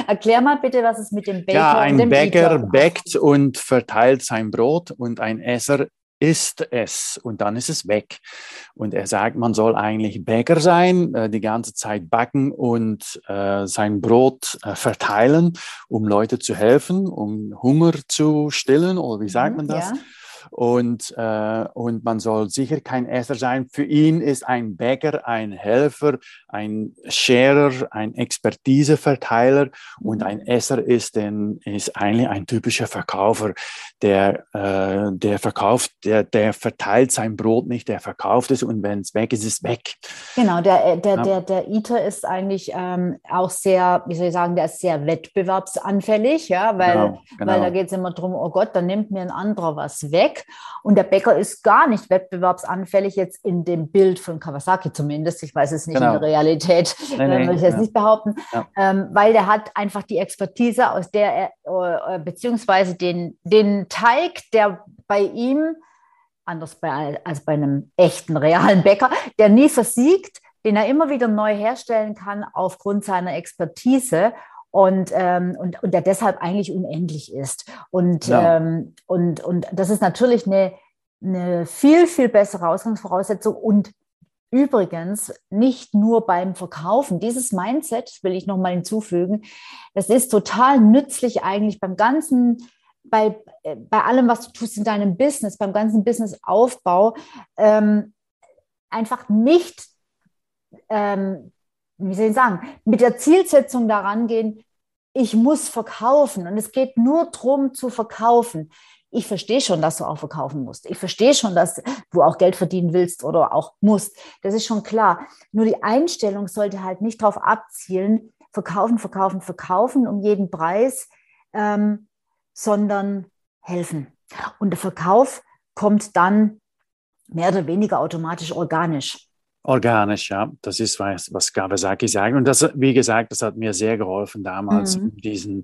Erklär mal bitte, was es mit dem Baker ja, ein und dem Bäcker Eater bäckt und verteilt sein Brot und ein Esser isst es und dann ist es weg. Und er sagt, man soll eigentlich Bäcker sein, äh, die ganze Zeit backen und äh, sein Brot verteilen, um Leute zu helfen, um Hunger zu stillen, oder wie sagt mhm, man das? Ja und, äh, und man soll sicher kein Esser sein. Für ihn ist ein Bäcker ein Helfer, ein Scherer, ein Expertiseverteiler und ein Esser ist, den, ist eigentlich ein typischer Verkäufer, der, äh, der verkauft, der, der verteilt sein Brot nicht, der verkauft es und wenn es weg ist, ist es weg. Genau, der, äh, der, ja. der, der Eater ist eigentlich ähm, auch sehr, wie soll ich sagen, der ist sehr wettbewerbsanfällig, ja, weil, genau, genau. weil da geht es immer darum, oh Gott, dann nimmt mir ein anderer was weg weg. Und der Bäcker ist gar nicht wettbewerbsanfällig, jetzt in dem Bild von Kawasaki zumindest. Ich weiß es nicht genau. in der Realität, nee, nee, will ich jetzt ja. nicht behaupten, ja. ähm, weil der hat einfach die Expertise, aus der er, äh, beziehungsweise den, den Teig, der bei ihm, anders bei, als bei einem echten, realen Bäcker, der nie versiegt, den er immer wieder neu herstellen kann aufgrund seiner Expertise und, ähm, und, und der deshalb eigentlich unendlich ist. Und, ja. ähm, und, und das ist natürlich eine, eine viel, viel bessere Ausgangsvoraussetzung und Übrigens, nicht nur beim Verkaufen. Dieses Mindset will ich nochmal hinzufügen. Das ist total nützlich eigentlich beim ganzen, bei, bei allem, was du tust in deinem Business, beim ganzen Businessaufbau. Ähm, einfach nicht ähm, wie soll ich sagen, mit der Zielsetzung daran gehen, ich muss verkaufen und es geht nur darum zu verkaufen. Ich verstehe schon, dass du auch verkaufen musst. Ich verstehe schon, dass du auch Geld verdienen willst oder auch musst. Das ist schon klar. Nur die Einstellung sollte halt nicht darauf abzielen, verkaufen, verkaufen, verkaufen um jeden Preis, ähm, sondern helfen. Und der Verkauf kommt dann mehr oder weniger automatisch organisch. Organisch, ja. Das ist, was, was Kawasaki sagt. Und das, wie gesagt, das hat mir sehr geholfen, damals mhm. diesen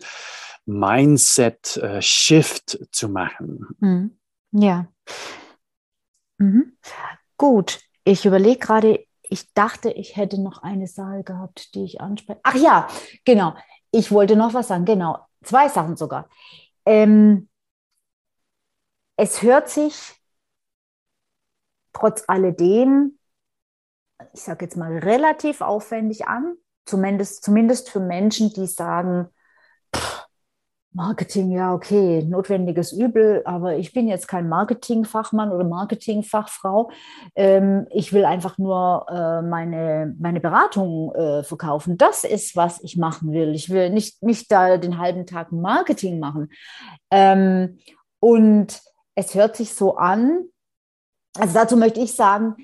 Mindset-Shift äh, zu machen. Mhm. Ja. Mhm. Gut. Ich überlege gerade, ich dachte, ich hätte noch eine Sache gehabt, die ich anspreche. Ach ja, genau. Ich wollte noch was sagen. Genau. Zwei Sachen sogar. Ähm, es hört sich trotz alledem ich sage jetzt mal, relativ aufwendig an, zumindest, zumindest für Menschen, die sagen, Marketing, ja, okay, notwendiges Übel, aber ich bin jetzt kein Marketingfachmann oder Marketingfachfrau. Ähm, ich will einfach nur äh, meine, meine Beratung äh, verkaufen. Das ist, was ich machen will. Ich will nicht, nicht da den halben Tag Marketing machen. Ähm, und es hört sich so an, also dazu möchte ich sagen,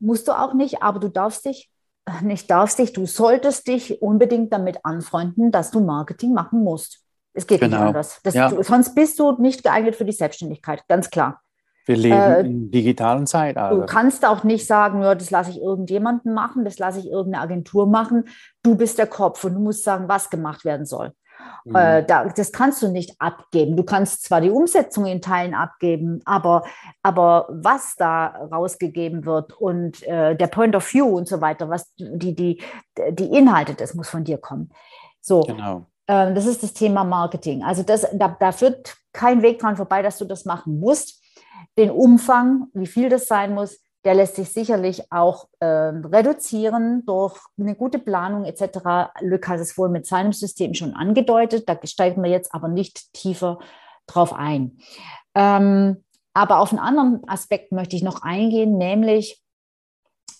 Musst du auch nicht, aber du darfst dich, äh, nicht darfst dich, du solltest dich unbedingt damit anfreunden, dass du Marketing machen musst. Es geht genau. nicht anders. Das, ja. du, sonst bist du nicht geeignet für die Selbstständigkeit, ganz klar. Wir leben äh, in digitalen Zeitalter. Du kannst auch nicht sagen, ja, das lasse ich irgendjemanden machen, das lasse ich irgendeine Agentur machen. Du bist der Kopf und du musst sagen, was gemacht werden soll. Mhm. Äh, da, das kannst du nicht abgeben. Du kannst zwar die Umsetzung in Teilen abgeben, aber, aber was da rausgegeben wird und äh, der Point of View und so weiter, was die, die, die Inhalte, das muss von dir kommen. So. Genau. Äh, das ist das Thema Marketing. Also das, da, da führt kein Weg dran vorbei, dass du das machen musst. Den Umfang, wie viel das sein muss, der lässt sich sicherlich auch äh, reduzieren durch eine gute Planung etc. Lück hat es wohl mit seinem System schon angedeutet. Da steigen wir jetzt aber nicht tiefer drauf ein. Ähm, aber auf einen anderen Aspekt möchte ich noch eingehen, nämlich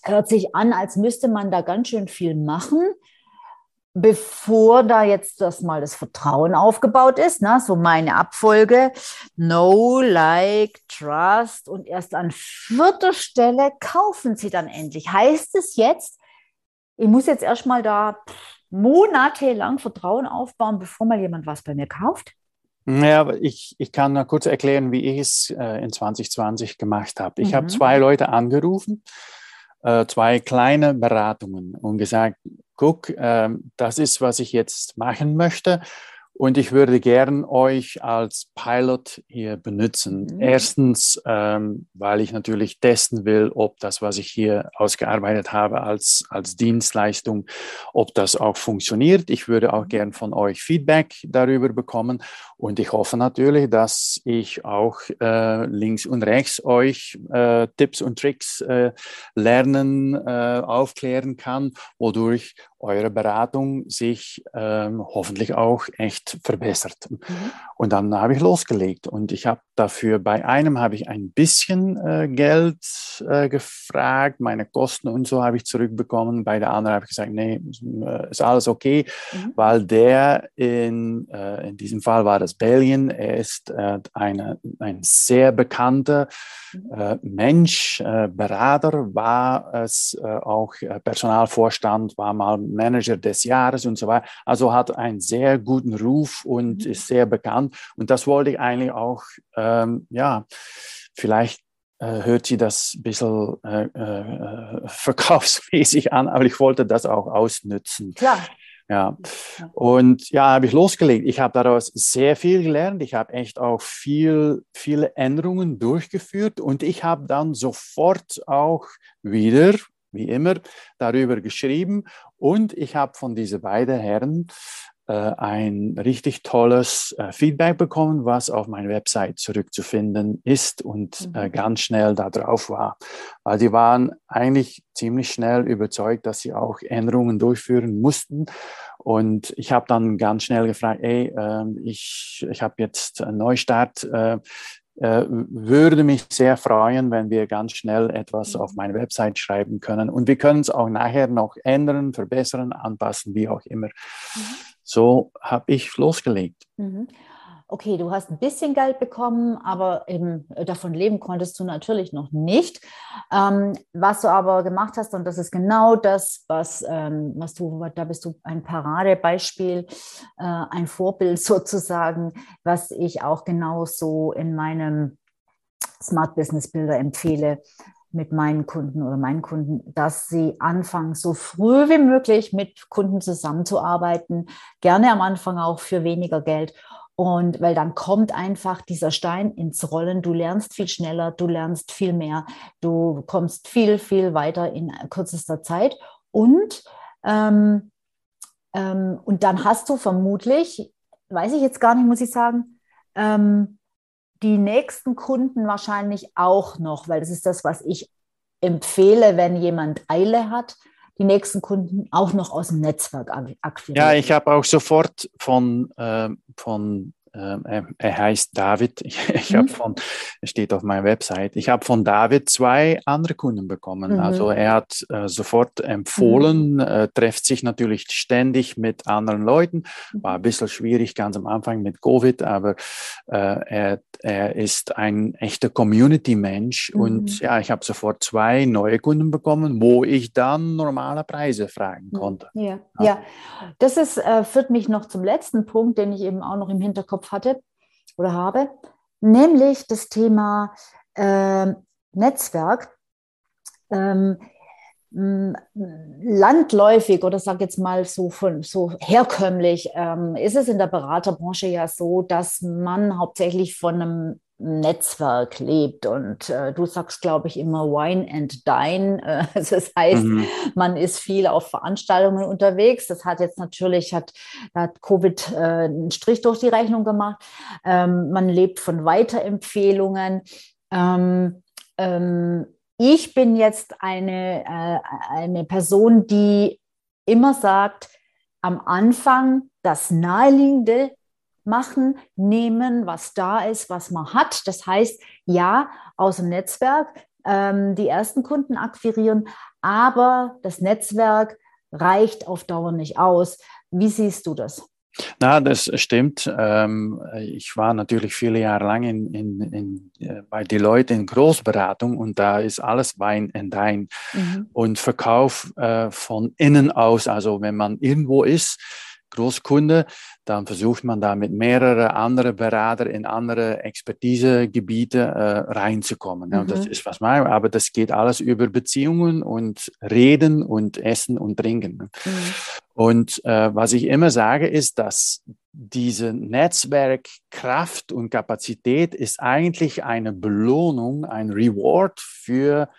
hört sich an, als müsste man da ganz schön viel machen bevor da jetzt das mal das Vertrauen aufgebaut ist, ne, so meine Abfolge, No, Like, Trust und erst an vierter Stelle kaufen sie dann endlich. Heißt es jetzt, ich muss jetzt erstmal da monatelang Vertrauen aufbauen, bevor mal jemand was bei mir kauft? Ja, ich, ich kann noch kurz erklären, wie ich es äh, in 2020 gemacht habe. Ich mhm. habe zwei Leute angerufen, äh, zwei kleine Beratungen und gesagt, guck, äh, das ist, was ich jetzt machen möchte. Und ich würde gern euch als Pilot hier benutzen. Mhm. Erstens, ähm, weil ich natürlich testen will, ob das, was ich hier ausgearbeitet habe als, als Dienstleistung, ob das auch funktioniert. Ich würde auch mhm. gern von euch Feedback darüber bekommen. Und ich hoffe natürlich, dass ich auch äh, links und rechts euch äh, Tipps und Tricks äh, lernen, äh, aufklären kann, wodurch eure Beratung sich ähm, hoffentlich auch echt verbessert. Mhm. Und dann habe ich losgelegt und ich habe dafür, bei einem habe ich ein bisschen äh, Geld äh, gefragt, meine Kosten und so habe ich zurückbekommen. Bei der anderen habe ich gesagt, nee, äh, ist alles okay, mhm. weil der in, äh, in diesem Fall war das Belgien, er ist äh, eine, ein sehr bekannter mhm. äh, Mensch, Berater, war es auch Personalvorstand, war mal Manager des Jahres und so weiter. Also hat einen sehr guten Ruf und mhm. ist sehr bekannt. Und das wollte ich eigentlich auch, ähm, ja, vielleicht äh, hört sie das ein bisschen äh, äh, verkaufsmäßig an, aber ich wollte das auch ausnützen. Klar. Ja, und ja, habe ich losgelegt. Ich habe daraus sehr viel gelernt. Ich habe echt auch viel, viele Änderungen durchgeführt und ich habe dann sofort auch wieder wie immer, darüber geschrieben und ich habe von diesen beiden Herren äh, ein richtig tolles äh, Feedback bekommen, was auf meiner Website zurückzufinden ist und äh, mhm. ganz schnell da drauf war. Weil die waren eigentlich ziemlich schnell überzeugt, dass sie auch Änderungen durchführen mussten. Und ich habe dann ganz schnell gefragt, ey, ähm, ich, ich habe jetzt einen Neustart, äh, äh, würde mich sehr freuen, wenn wir ganz schnell etwas auf meine Website schreiben können. Und wir können es auch nachher noch ändern, verbessern, anpassen, wie auch immer. Mhm. So habe ich losgelegt. Mhm okay, du hast ein bisschen Geld bekommen, aber eben äh, davon leben konntest du natürlich noch nicht. Ähm, was du aber gemacht hast, und das ist genau das, was, ähm, was du, da bist du ein Paradebeispiel, äh, ein Vorbild sozusagen, was ich auch genauso in meinem Smart Business Bilder empfehle mit meinen Kunden oder meinen Kunden, dass sie anfangen, so früh wie möglich mit Kunden zusammenzuarbeiten, gerne am Anfang auch für weniger Geld und weil dann kommt einfach dieser Stein ins Rollen, du lernst viel schneller, du lernst viel mehr, du kommst viel, viel weiter in kürzester Zeit. Und, ähm, ähm, und dann hast du vermutlich, weiß ich jetzt gar nicht, muss ich sagen, ähm, die nächsten Kunden wahrscheinlich auch noch, weil das ist das, was ich empfehle, wenn jemand Eile hat, die nächsten Kunden auch noch aus dem Netzwerk akquirieren. Ja, ich habe auch sofort von, äh, von ähm, er, heißt David. Ich, ich mhm. habe von, steht auf meiner Website, ich habe von David zwei andere Kunden bekommen. Mhm. Also er hat äh, sofort empfohlen, mhm. äh, trifft sich natürlich ständig mit anderen Leuten. War ein bisschen schwierig ganz am Anfang mit Covid, aber äh, er, er ist ein echter Community-Mensch. Mhm. Und ja, ich habe sofort zwei neue Kunden bekommen, wo ich dann normale Preise fragen konnte. Ja, ja. ja. das ist, äh, führt mich noch zum letzten Punkt, den ich eben auch noch im Hinterkopf hatte oder habe, nämlich das Thema äh, Netzwerk. Ähm, landläufig oder sag jetzt mal so von so herkömmlich ähm, ist es in der Beraterbranche ja so, dass man hauptsächlich von einem Netzwerk lebt. Und äh, du sagst, glaube ich, immer Wine and Dine. Äh, das heißt, mhm. man ist viel auf Veranstaltungen unterwegs. Das hat jetzt natürlich, hat, hat Covid äh, einen Strich durch die Rechnung gemacht. Ähm, man lebt von Weiterempfehlungen. Ähm, ähm, ich bin jetzt eine, äh, eine Person, die immer sagt, am Anfang das Naheliegende machen, nehmen, was da ist, was man hat. Das heißt, ja, aus dem Netzwerk ähm, die ersten Kunden akquirieren, aber das Netzwerk reicht auf Dauer nicht aus. Wie siehst du das? Na, das stimmt. Ähm, ich war natürlich viele Jahre lang in, in, in, äh, bei Deloitte in Großberatung und da ist alles Wein and Dine mhm. und Verkauf äh, von innen aus. Also wenn man irgendwo ist, Großkunde, dann versucht man da mit mehreren anderen Beratern in andere Expertisegebiete äh, reinzukommen. Ja, mhm. Das ist was man, aber das geht alles über Beziehungen und Reden und Essen und Trinken. Mhm. Und äh, was ich immer sage, ist, dass diese Netzwerkkraft und Kapazität ist eigentlich eine Belohnung, ein Reward für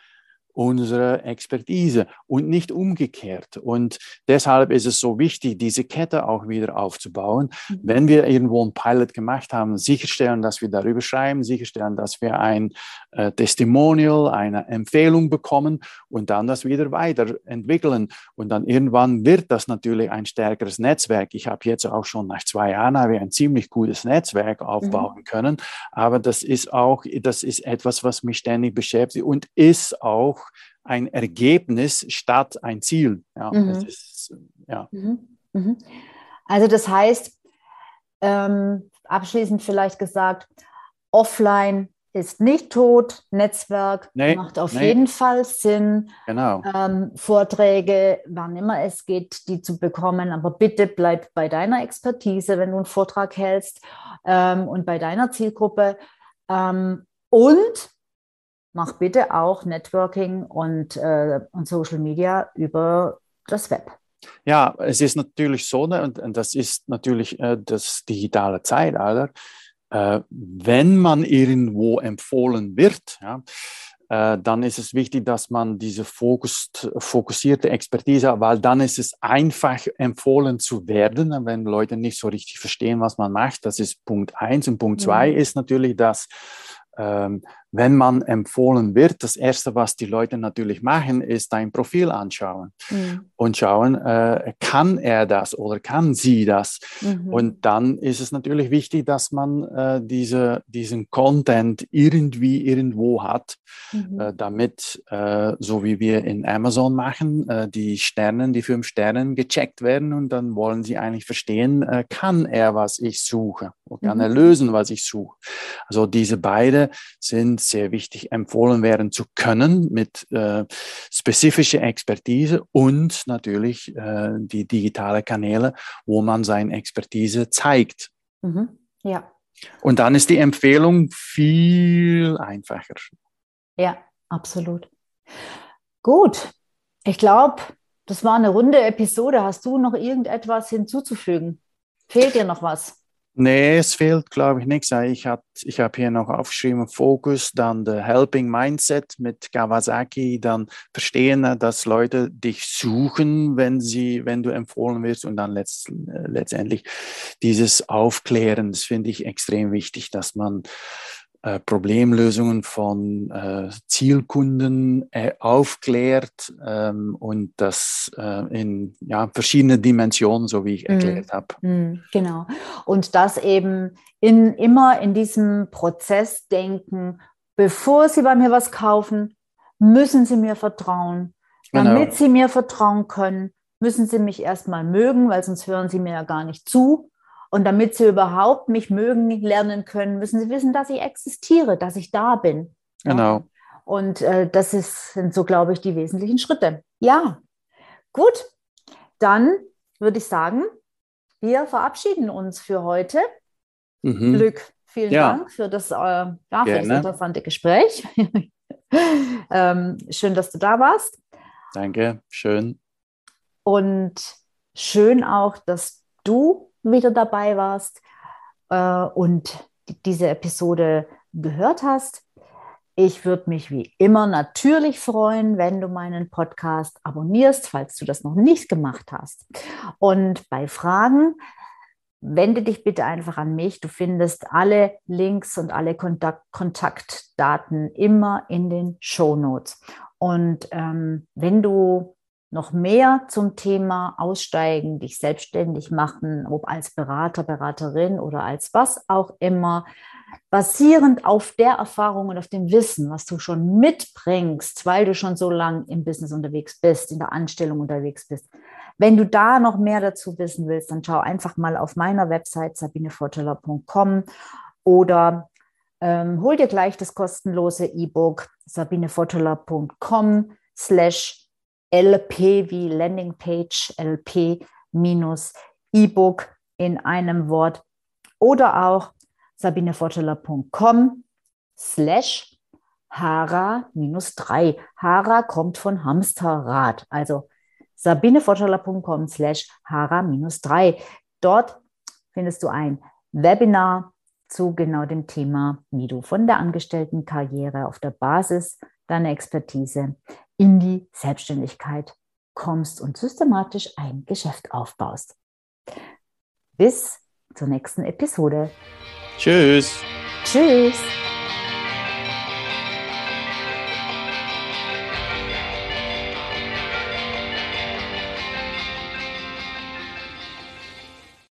unsere Expertise und nicht umgekehrt. Und deshalb ist es so wichtig, diese Kette auch wieder aufzubauen. Mhm. Wenn wir irgendwo ein Pilot gemacht haben, sicherstellen, dass wir darüber schreiben, sicherstellen, dass wir ein äh, Testimonial, eine Empfehlung bekommen und dann das wieder weiterentwickeln. Und dann irgendwann wird das natürlich ein stärkeres Netzwerk. Ich habe jetzt auch schon nach zwei Jahren ein ziemlich gutes Netzwerk aufbauen mhm. können. Aber das ist auch, das ist etwas, was mich ständig beschäftigt und ist auch ein Ergebnis statt ein Ziel. Ja, mhm. das ist, ja. Mhm. Mhm. Also das heißt, ähm, abschließend vielleicht gesagt, offline ist nicht tot, Netzwerk nee, macht auf nee. jeden Fall Sinn. Genau. Ähm, Vorträge, wann immer es geht, die zu bekommen, aber bitte bleib bei deiner Expertise, wenn du einen Vortrag hältst ähm, und bei deiner Zielgruppe. Ähm, und mach bitte auch Networking und, äh, und Social Media über das Web. Ja, es ist natürlich so, ne, und, und das ist natürlich äh, das digitale Zeitalter. Äh, wenn man irgendwo empfohlen wird, ja, äh, dann ist es wichtig, dass man diese Fokus, fokussierte Expertise hat, weil dann ist es einfach empfohlen zu werden, wenn Leute nicht so richtig verstehen, was man macht. Das ist Punkt eins. Und Punkt zwei mhm. ist natürlich, dass ähm, wenn man empfohlen wird, das Erste, was die Leute natürlich machen, ist dein Profil anschauen mhm. und schauen, äh, kann er das oder kann sie das? Mhm. Und dann ist es natürlich wichtig, dass man äh, diese, diesen Content irgendwie irgendwo hat, mhm. äh, damit, äh, so wie wir in Amazon machen, äh, die Sternen, die fünf Sternen gecheckt werden und dann wollen sie eigentlich verstehen, äh, kann er, was ich suche? Oder kann er mhm. lösen, was ich suche? Also diese beide sind sehr wichtig, empfohlen werden zu können mit äh, spezifischer Expertise und natürlich äh, die digitale Kanäle, wo man seine Expertise zeigt. Mhm. Ja. Und dann ist die Empfehlung viel einfacher. Ja, absolut. Gut. Ich glaube, das war eine runde Episode. Hast du noch irgendetwas hinzuzufügen? Fehlt dir noch was? Nee, es fehlt, glaube ich, nichts. Ich habe ich hab hier noch aufgeschrieben, Fokus, dann der Helping Mindset mit Kawasaki, dann verstehen, dass Leute dich suchen, wenn, sie, wenn du empfohlen wirst und dann letzt, letztendlich dieses Aufklären, das finde ich extrem wichtig, dass man äh, Problemlösungen von äh, Zielkunden äh, aufklärt ähm, und das äh, in ja, verschiedene Dimensionen, so wie ich mhm. erklärt habe. Mm, genau. Und das eben in, immer in diesem Prozess denken, bevor Sie bei mir was kaufen, müssen Sie mir vertrauen. Genau. Damit genau. Sie mir vertrauen können, müssen Sie mich erstmal mögen, weil sonst hören Sie mir ja gar nicht zu. Und damit sie überhaupt mich mögen lernen können, müssen sie wissen, dass ich existiere, dass ich da bin. Genau. Und äh, das ist, sind so, glaube ich, die wesentlichen Schritte. Ja, gut. Dann würde ich sagen, wir verabschieden uns für heute. Mhm. Glück, vielen ja. Dank für das, äh, ja, für das interessante Gespräch. ähm, schön, dass du da warst. Danke, schön. Und schön auch, dass du wieder dabei warst äh, und diese Episode gehört hast. Ich würde mich wie immer natürlich freuen, wenn du meinen Podcast abonnierst, falls du das noch nicht gemacht hast. Und bei Fragen wende dich bitte einfach an mich. Du findest alle Links und alle Kontakt Kontaktdaten immer in den Show Notes. Und ähm, wenn du noch mehr zum Thema Aussteigen, dich selbstständig machen, ob als Berater, Beraterin oder als was auch immer, basierend auf der Erfahrung und auf dem Wissen, was du schon mitbringst, weil du schon so lange im Business unterwegs bist, in der Anstellung unterwegs bist. Wenn du da noch mehr dazu wissen willst, dann schau einfach mal auf meiner Website sabinevorteller.com oder ähm, hol dir gleich das kostenlose E-Book sabinevorteller.com slash LP wie Landingpage, LP minus E-Book in einem Wort oder auch sabinevorteller.com slash Hara minus drei. Hara kommt von Hamsterrad, also sabinevorteller.com slash Hara minus drei. Dort findest du ein Webinar zu genau dem Thema, wie du von der Angestelltenkarriere auf der Basis deiner Expertise in die Selbstständigkeit kommst und systematisch ein Geschäft aufbaust. Bis zur nächsten Episode. Tschüss. Tschüss.